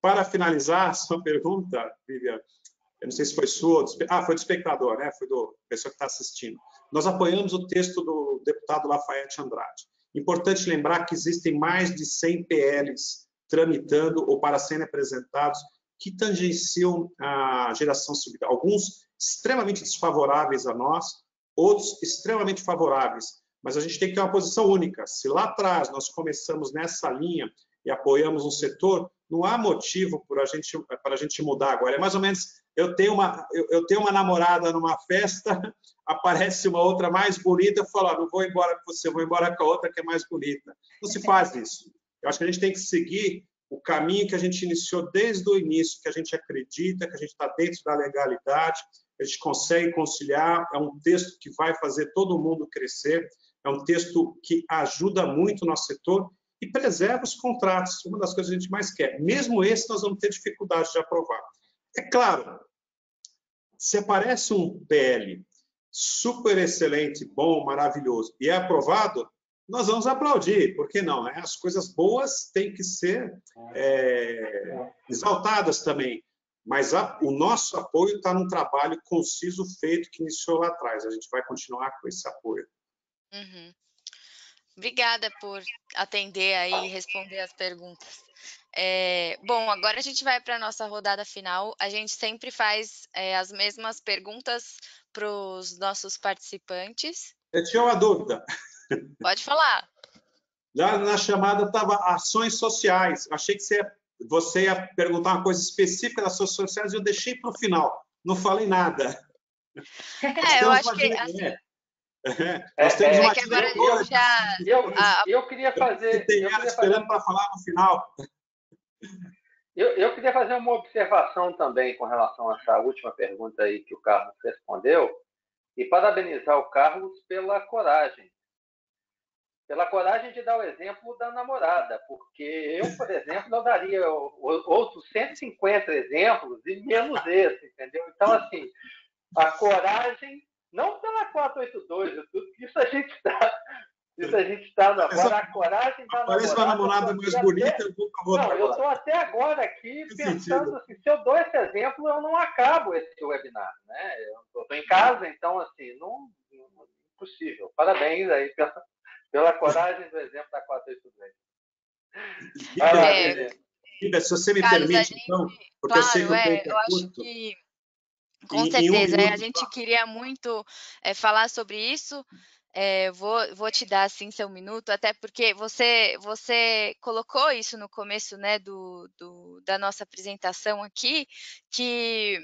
para finalizar a sua pergunta, Viviane, eu não sei se foi sua, ah, foi do espectador, né? Foi do pessoa que está assistindo. Nós apoiamos o texto do deputado Lafayette Andrade. Importante lembrar que existem mais de 100 PLs tramitando ou para serem apresentados que tangenciam a geração civil. Alguns extremamente desfavoráveis a nós, outros extremamente favoráveis. Mas a gente tem que ter uma posição única. Se lá atrás nós começamos nessa linha e apoiamos um setor, não há motivo para a gente, para a gente mudar agora. É mais ou menos eu tenho uma, eu, tenho uma namorada numa festa, aparece uma outra mais bonita, eu falo, ah, não vou embora com você, vou embora com a outra que é mais bonita. Não se faz isso. Eu acho que a gente tem que seguir o caminho que a gente iniciou desde o início, que a gente acredita, que a gente está dentro da legalidade, a gente consegue conciliar, é um texto que vai fazer todo mundo crescer, é um texto que ajuda muito o nosso setor e preserva os contratos, uma das coisas que a gente mais quer. Mesmo esse, nós vamos ter dificuldade de aprovar. É claro, se aparece um PL super excelente, bom, maravilhoso, e é aprovado, nós vamos aplaudir, por que não? Né? As coisas boas têm que ser é, exaltadas também. Mas a, o nosso apoio está num trabalho conciso feito que iniciou lá atrás. A gente vai continuar com esse apoio. Uhum. Obrigada por atender aí e responder as perguntas. É, bom, agora a gente vai para a nossa rodada final. A gente sempre faz é, as mesmas perguntas para os nossos participantes. Eu tinha uma dúvida. Pode falar. Já na chamada estava ações sociais. Achei que você ia, você ia perguntar uma coisa específica das ações sociais e eu deixei para o final. Não falei nada. É, eu acho que. Assim, é, Nós temos é, uma que agora eu já. Eu, eu queria fazer. Tem eu ela queria esperando para falar no final. Eu, eu, queria fazer uma observação também com relação a essa última pergunta aí que o Carlos respondeu e parabenizar o Carlos pela coragem. Pela coragem de dar o exemplo da namorada, porque eu, por exemplo, não daria outros 150 exemplos e menos esse, entendeu? Então, assim, a coragem, não pela 482, tudo isso a gente está isso a gente está na agora, a coragem da Parece uma namorada mais bonita, até... eu vou Não, eu estou até agora aqui que pensando assim, se eu dou esse exemplo, eu não acabo esse webinar, né? Eu estou em casa, então, assim, não, não impossível. Parabéns aí pela, pela coragem do exemplo da 483. É, se você me Carlos, permite, gente, então, porque claro, eu sei que é, é eu acho curto. que com certeza, um é, a gente queria muito é, falar sobre isso, é, vou, vou te dar assim seu minuto, até porque você você colocou isso no começo né, do, do, da nossa apresentação aqui, que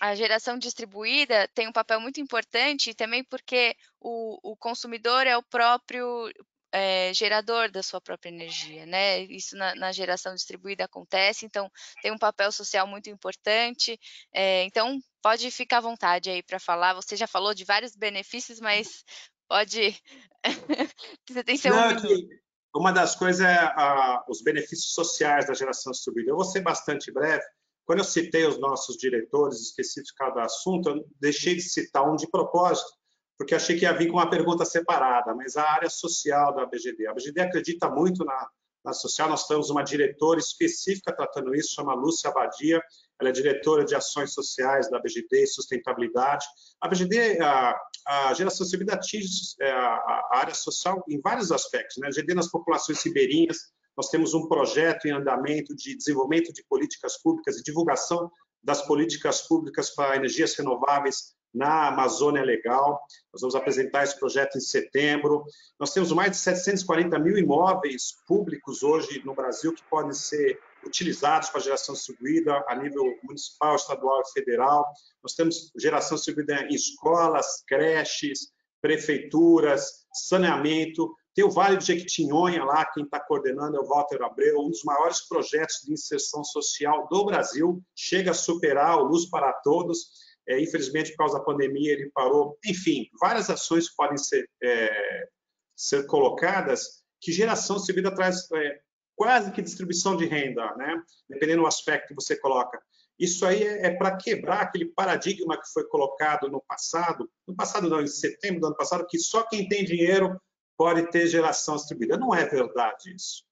a geração distribuída tem um papel muito importante também porque o, o consumidor é o próprio é, gerador da sua própria energia, né? Isso na, na, geração distribuída acontece, então tem um papel social muito importante. É, então pode ficar à vontade aí para falar. Você já falou de vários benefícios, mas Pode. Você tem seu Não, um que uma das coisas é a, os benefícios sociais da geração distribuída. Eu vou ser bastante breve. Quando eu citei os nossos diretores específicos de cada assunto, eu deixei de citar um de propósito, porque achei que ia vir com uma pergunta separada, mas a área social da BGD. A BGD acredita muito na, na social, nós temos uma diretora específica tratando isso, chama Lúcia Abadia, ela é diretora de ações sociais da BGD e sustentabilidade. A BGD, a, a geração civil atinge é, a, a, área social em vários aspectos. Né? A BGD nas populações ribeirinhas, nós temos um projeto em andamento de desenvolvimento de políticas públicas e divulgação das políticas públicas para energias renováveis na Amazônia Legal. Nós vamos apresentar esse projeto em setembro. Nós temos mais de 740 mil imóveis públicos hoje no Brasil que podem ser utilizados para geração distribuída a nível municipal, estadual e federal. Nós temos geração distribuída em escolas, creches, prefeituras, saneamento. Tem o Vale do Jequitinhonha lá, quem está coordenando é o Walter Abreu, um dos maiores projetos de inserção social do Brasil, chega a superar o Luz para Todos. É, infelizmente, por causa da pandemia, ele parou. Enfim, várias ações podem ser, é, ser colocadas que geração distribuída traz é, quase que distribuição de renda, né? dependendo do aspecto que você coloca. Isso aí é, é para quebrar aquele paradigma que foi colocado no passado, no passado não, em setembro do ano passado, que só quem tem dinheiro pode ter geração distribuída. Não é verdade isso.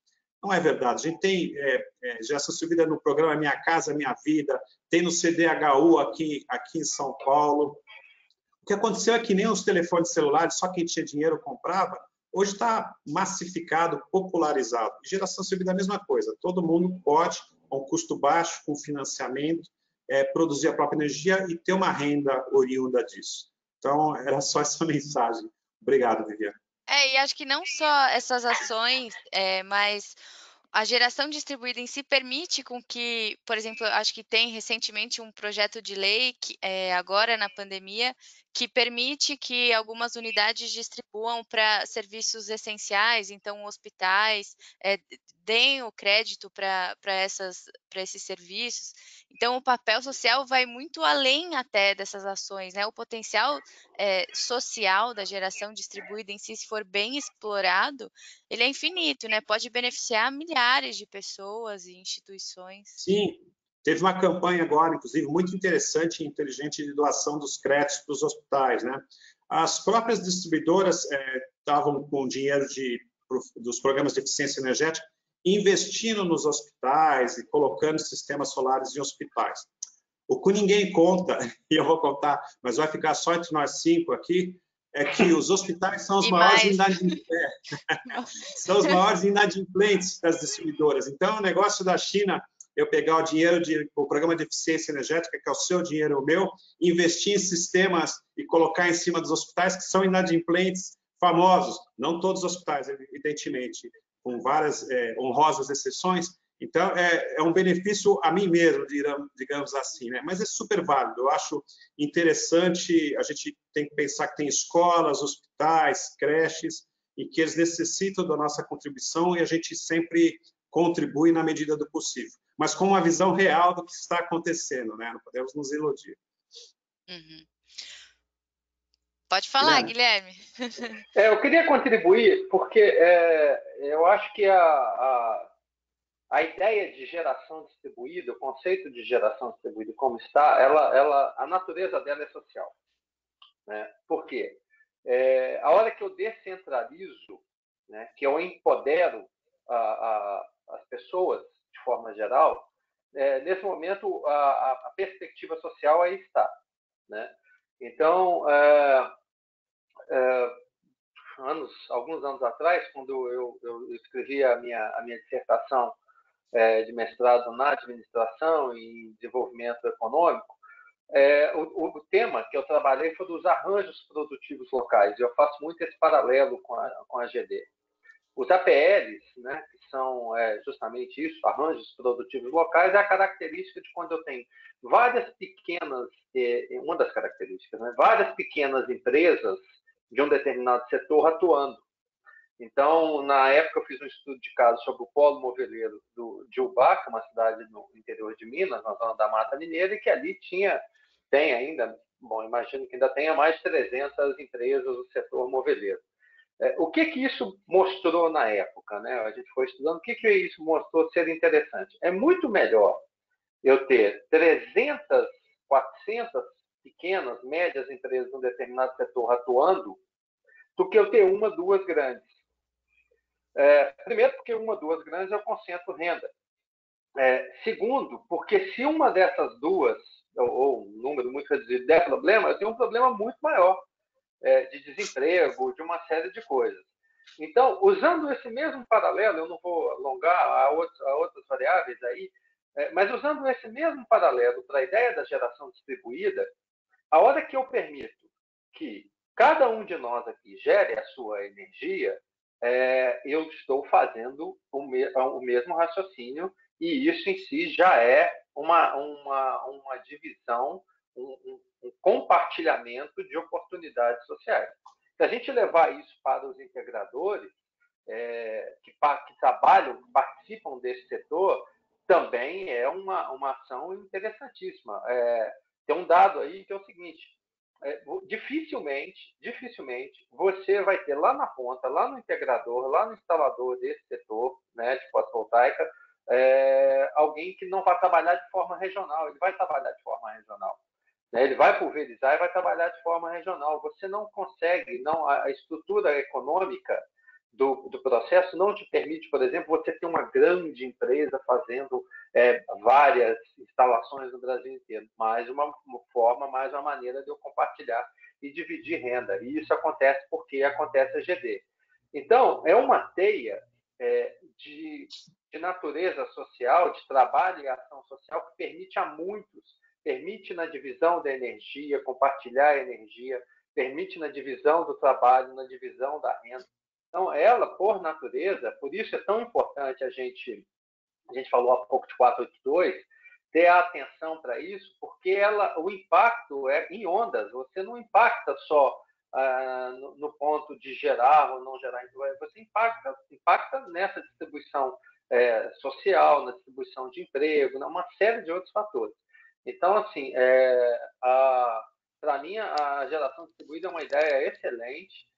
Não é verdade. A gente tem é, é, distribuída no programa Minha Casa Minha Vida, tem no CDHU aqui, aqui em São Paulo. O que aconteceu é que nem os telefones celulares, só quem tinha dinheiro comprava, hoje está massificado, popularizado. Geração civil é a mesma coisa. Todo mundo pode, a um custo baixo, com financiamento, é, produzir a própria energia e ter uma renda oriunda disso. Então, era só essa mensagem. Obrigado, Viviane. É, e acho que não só essas ações, é, mas a geração distribuída em si permite com que, por exemplo, acho que tem recentemente um projeto de lei, que, é, agora na pandemia, que permite que algumas unidades distribuam para serviços essenciais, então hospitais é, deem o crédito para esses serviços. Então, o papel social vai muito além até dessas ações, né? O potencial é, social da geração distribuída em si, se for bem explorado, ele é infinito, né? Pode beneficiar milhares de pessoas e instituições. Sim, teve uma campanha agora, inclusive, muito interessante e inteligente de doação dos créditos para os hospitais, né? As próprias distribuidoras estavam é, com dinheiro de dos programas de eficiência energética, investindo nos hospitais e colocando sistemas solares em hospitais. O que ninguém conta, e eu vou contar, mas vai ficar só entre nós cinco aqui, é que os hospitais são os maiores inadimplentes, são os maiores inadimplentes das distribuidoras. Então, o negócio da China, eu pegar o dinheiro de, o programa de eficiência energética, que é o seu dinheiro, o meu, investir em sistemas e colocar em cima dos hospitais que são inadimplentes, famosos, não todos os hospitais, evidentemente, com várias é, honrosas exceções. Então, é, é, um benefício a mim mesmo, digamos assim, né? mas é super válido. Eu acho interessante, a gente tem que pensar que tem escolas, hospitais, creches, e que eles necessitam da nossa contribuição e a gente sempre contribui na medida do possível, mas com uma visão real do que está acontecendo, né? não podemos nos iludir. Uhum. Pode falar, Guilherme. É, eu queria contribuir, porque é, eu acho que a, a, a, ideia de geração distribuída, o conceito de geração distribuída como está, ela, ela, a natureza dela é social. Né? Por quê? É, a hora que eu descentralizo, né, que eu empodero a, as pessoas de forma geral, é, nesse momento a, a, perspectiva social aí está. Né? Então, é, é, anos, alguns anos atrás, quando eu, eu escrevi a minha, a minha dissertação é, de mestrado na administração e desenvolvimento econômico, é, o, o, tema que eu trabalhei foi dos arranjos produtivos locais. Eu faço muito esse paralelo com a, com a GD. Os APLs, né, que são é, justamente isso, arranjos produtivos locais, é a característica de quando eu tenho várias pequenas, é, uma das características, né, várias pequenas empresas de um determinado setor atuando. Então, na época, eu fiz um estudo de caso sobre o polo moveleiro do, de Ubaca, uma cidade no interior de Minas, na zona da Mata Mineira, e que ali tinha, tem ainda, bom, imagino que ainda tenha mais de 300 empresas do setor moveleiro. É, o que que isso mostrou na época? Né? A gente foi estudando, o que que isso mostrou ser interessante? É muito melhor eu ter 300, 400 pequenas, médias empresas num determinado setor atuando, do que eu ter uma, duas grandes. É, primeiro, porque uma, duas grandes eu concentro renda. É, segundo, porque se uma dessas duas, ou, ou, um número muito reduzido, der problema, eu tenho um problema muito maior é, de desemprego, de uma série de coisas. Então, usando esse mesmo paralelo, eu não vou alongar a, a outras variáveis aí, é, mas usando esse mesmo paralelo para a ideia da geração distribuída, a hora que eu permito que cada um de nós aqui gere a sua energia, é, eu estou fazendo o, me, o, mesmo raciocínio e isso em si já é uma, uma, uma divisão, um, um compartilhamento de oportunidades sociais. Se a gente levar isso para os integradores é, que, que, trabalham, que participam desse setor, também é uma, uma ação interessantíssima. É, tem um dado aí que é o seguinte: é, dificilmente, dificilmente você vai ter lá na ponta, lá no integrador, lá no instalador desse setor né, de fotovoltaica, é, alguém que não vai trabalhar de forma regional, ele vai trabalhar de forma regional. Né? Ele vai pulverizar e vai trabalhar de forma regional. Você não consegue, não a estrutura econômica do, do, processo não te permite, por exemplo, você ter uma grande empresa fazendo é, várias instalações no Brasil inteiro, mais uma, uma, forma, mais uma maneira de eu compartilhar e dividir renda. E isso acontece porque acontece a GD. Então, é uma teia é, de, de natureza social, de trabalho e ação social que permite a muitos, permite na divisão da energia, compartilhar a energia, permite na divisão do trabalho, na divisão da renda, então, ela, por natureza, por isso é tão importante a gente, a gente falou há pouco de 482, ter atenção para isso, porque ela, o impacto é em ondas. Você não impacta só ah, no, no, ponto de gerar ou não gerar, você impacta, impacta nessa distribuição é, social, na distribuição de emprego, numa série de outros fatores. Então, assim, é, para mim, a geração distribuída é uma ideia excelente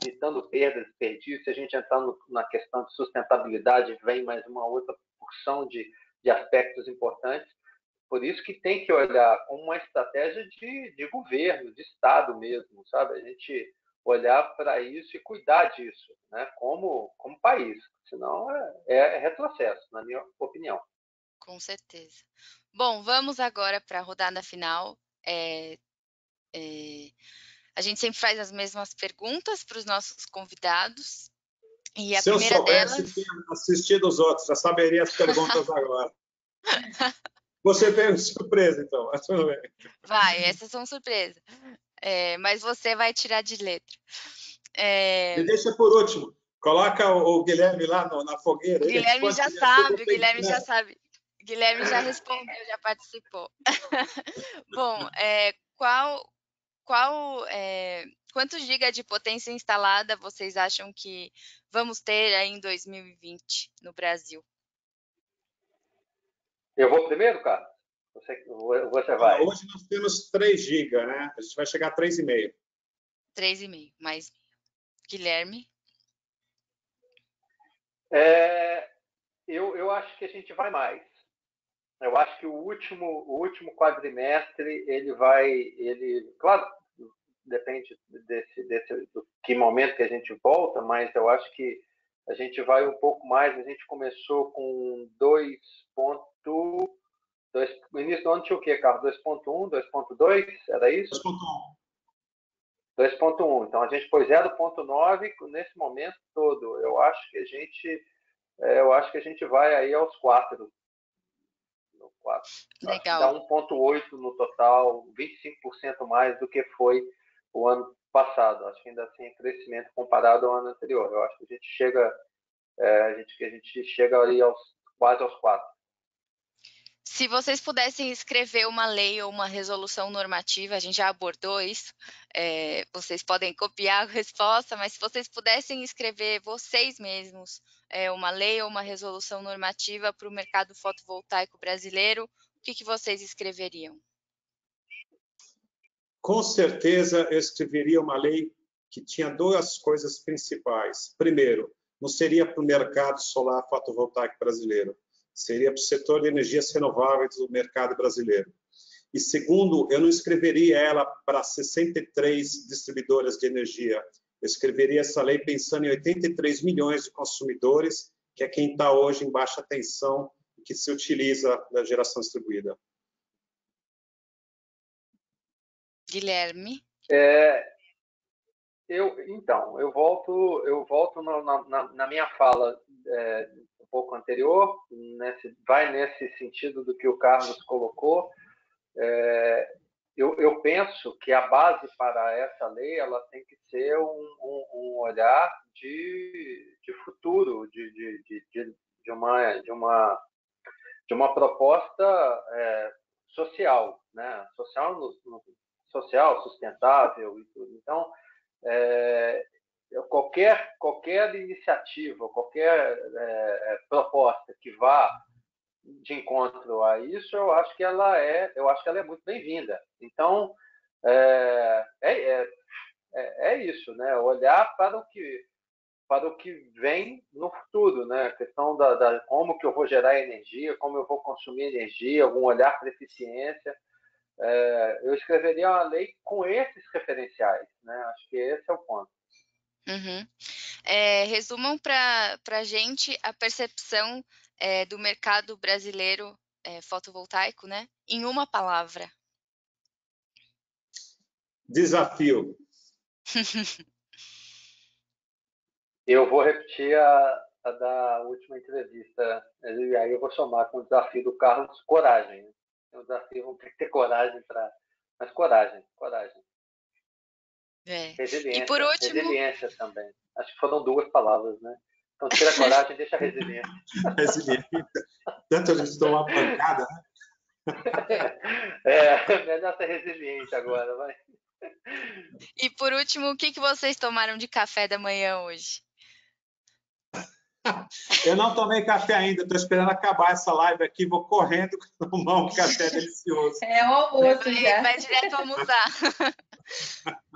evitando perdas, desperdício. Se a gente entrar no, na questão de sustentabilidade, vem mais uma outra porção de, de aspectos importantes. Por isso que tem que olhar como uma estratégia de, de governo, de Estado mesmo, sabe? A gente, olhar para isso e cuidar disso, né? como, como país. Senão é, é retrocesso, na minha opinião. Com certeza. Bom, vamos agora para a rodada final. É, é, a gente sempre faz as mesmas perguntas para os nossos convidados. E a Se primeira eu soubesse, delas... tinha assistido os outros, já saberia as perguntas agora. Você tem surpresa, então, mas tudo bem. Vai, essas são surpresas. É, mas você vai tirar de letra. É... Deixa por último. Coloca o, Guilherme lá no, na fogueira. Guilherme já sabe, o Guilherme já sabe. Guilherme já respondeu, já participou. Bom, é, qual, qual, é, quantos gigas de potência instalada vocês acham que vamos ter aí em 2020 no Brasil? Eu vou primeiro, cara? Você, você vai. Hoje nós temos 3 GB, né? A gente vai chegar a 3,5. 3,5, mais Guilherme? É, eu, eu acho que a gente vai mais. Eu acho que o último, o último quadrimestre ele vai, ele, claro, depende desse, desse do que momento que a gente volta, mas eu acho que a gente vai um pouco mais. A gente começou com 2 ponto, dois, no início do ano tinha o quê, Carlos? 2.1, 2.2, era isso? 2.1. 2.1. Então a gente pôs 0.9 nesse momento todo. Eu acho que a gente, é, eu acho que a gente vai aí aos 4 4. Legal. Dá 1,8 no total, 25% mais do que foi o ano passado. Acho que ainda assim é crescimento comparado ao ano anterior. Eu acho que a gente chega, é, a gente, a gente chega ali aos, quase aos 4. Se vocês pudessem escrever uma lei ou uma resolução normativa, a gente já abordou isso, é, vocês podem copiar a resposta, mas se vocês pudessem escrever vocês mesmos é, uma lei ou uma resolução normativa para o mercado fotovoltaico brasileiro, o que, que vocês escreveriam? Com certeza eu escreveria uma lei que tinha duas coisas principais. Primeiro, não seria para o mercado solar fotovoltaico brasileiro, seria para o setor de energias renováveis do mercado brasileiro. E segundo, eu não escreveria ela para 63 distribuidoras de energia. Eu escreveria essa lei pensando em 83 milhões de consumidores, que é quem está hoje em baixa tensão e que se utiliza da geração distribuída. Guilherme? É, eu, então, eu volto, eu volto na, na, na minha fala é, um pouco anterior, nesse, vai nesse sentido do que o Carlos colocou. É, eu, eu, penso que a base para essa lei ela tem que ser um, um, um olhar de, de futuro, de, de, de, uma, de, uma, de uma proposta é, social, né? social, no, no, social, sustentável e tudo. Então, é, qualquer, qualquer iniciativa, qualquer é, proposta que vá de encontro a isso, eu acho que ela é, eu acho que ela é muito bem-vinda. Então, é, é, é, é, isso, né? Olhar para o que para o que vem no futuro, né? A questão da, da como que eu vou gerar energia, como eu vou consumir energia, algum olhar para eficiência. É, eu escreveria uma lei com esses referenciais, né? Acho que esse é o ponto. Uhum. É, resumam para a gente a percepção é, do mercado brasileiro é, fotovoltaico, né? Em uma palavra. Desafio. eu vou repetir a, a, da última entrevista, e aí eu vou somar com o desafio do Carlos coragem. É um desafio, vamos ter que ter coragem para. Mas coragem, coragem. É. Resiliência. E por último... Resiliência também. Acho que foram duas palavras, né? Então, tira a coragem e deixa a resiliência. resiliência. Tanto a gente tomar pancada, né? É, melhor ser resiliente agora, vai. E por último, o que, que vocês tomaram de café da manhã hoje? Eu não tomei café ainda, estou esperando acabar essa live aqui, vou correndo tomar um café delicioso. É o almoço já. Vai direto almoçar.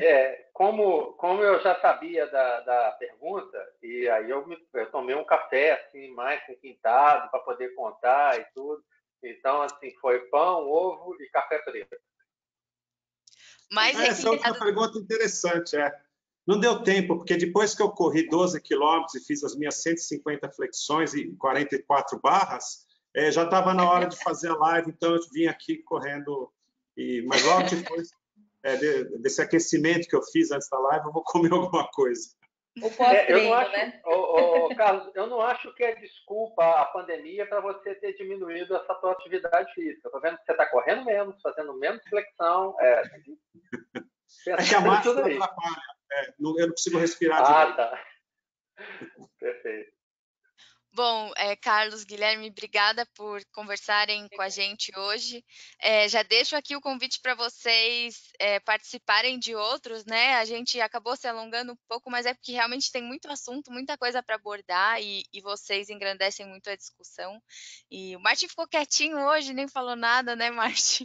É, como, como eu já sabia da, da pergunta, e aí eu, me, eu tomei um café assim, mais requintado para poder contar e tudo. Então, assim, foi pão, ovo e café preto. Mais ah, Essa é outra pergunta interessante, é. Não deu tempo, porque depois que eu corri 12 quilômetros e fiz as minhas 150 flexões e 44 barras, é, já estava na hora de fazer a live, então eu vim aqui correndo. E, mas logo depois é, desse aquecimento que eu fiz antes da live, eu vou comer alguma coisa. O pós-treino, é, né? Oh, oh, Carlos, eu não acho que é desculpa a pandemia para você ter diminuído essa tua atividade física. Estou vendo que você está correndo menos, fazendo menos flexão. É, é que a máscara atrapalha. É, eu não consigo respirar ah, direito. tá. Bom, é, Carlos, Guilherme, obrigada por conversarem com a gente hoje. É, já deixo aqui o convite para vocês é, participarem de outros, né? A gente acabou se alongando um pouco, mas é porque realmente tem muito assunto, muita coisa para abordar e, e, vocês engrandecem muito a discussão. E o Martin ficou quietinho hoje, nem falou nada, né, Martin?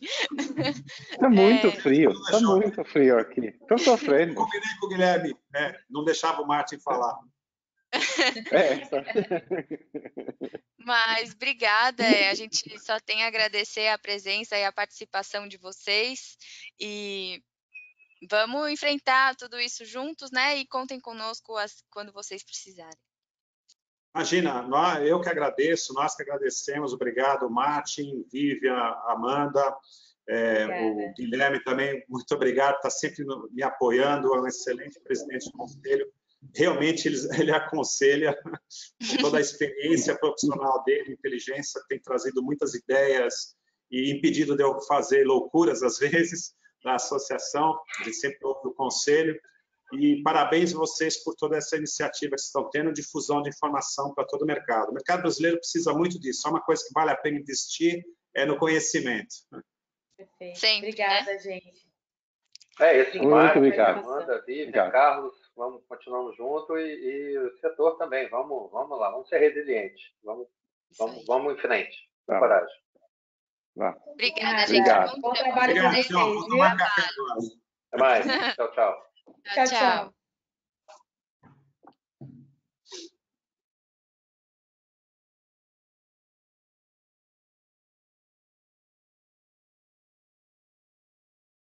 Está muito frio, está muito frio aqui. Estou sofrendo. Combinei com o Guilherme, né? não deixava o Martin falar. É. Mas obrigada, é, a gente só tem a agradecer a presença e a participação de vocês e vamos enfrentar tudo isso juntos, né? E contem conosco as, quando vocês precisarem. Imagina, nós, eu que agradeço, nós que agradecemos, obrigado, Martin, Vivian, Amanda, é, o Guilherme também, muito obrigado, está sempre me apoiando, é um excelente presidente do conselho realmente ele, ele aconselha, com toda a experiência profissional dele, inteligência, tem trazido muitas ideias e impedido de eu fazer loucuras, às vezes, da associação, ele sempre ouve o conselho. E parabéns a vocês por toda essa iniciativa que estão tendo, difusão de informação para todo o mercado. O mercado brasileiro precisa muito disso, só uma coisa que vale a pena investir é no conhecimento. Perfeito. Sempre, Obrigada, né? gente. É, esse Muito obrigado. Amanda, Vivian, Carlos, vamos continuamos junto e, e, o setor também. Vamos, vamos lá, vamos ser resilientes. Vamos, vamos, vamos em frente. Com coragem. Obrigada, gente. Obrigado. Bom trabalho com vocês. Até mais. Tchau, tchau. Tchau, tchau.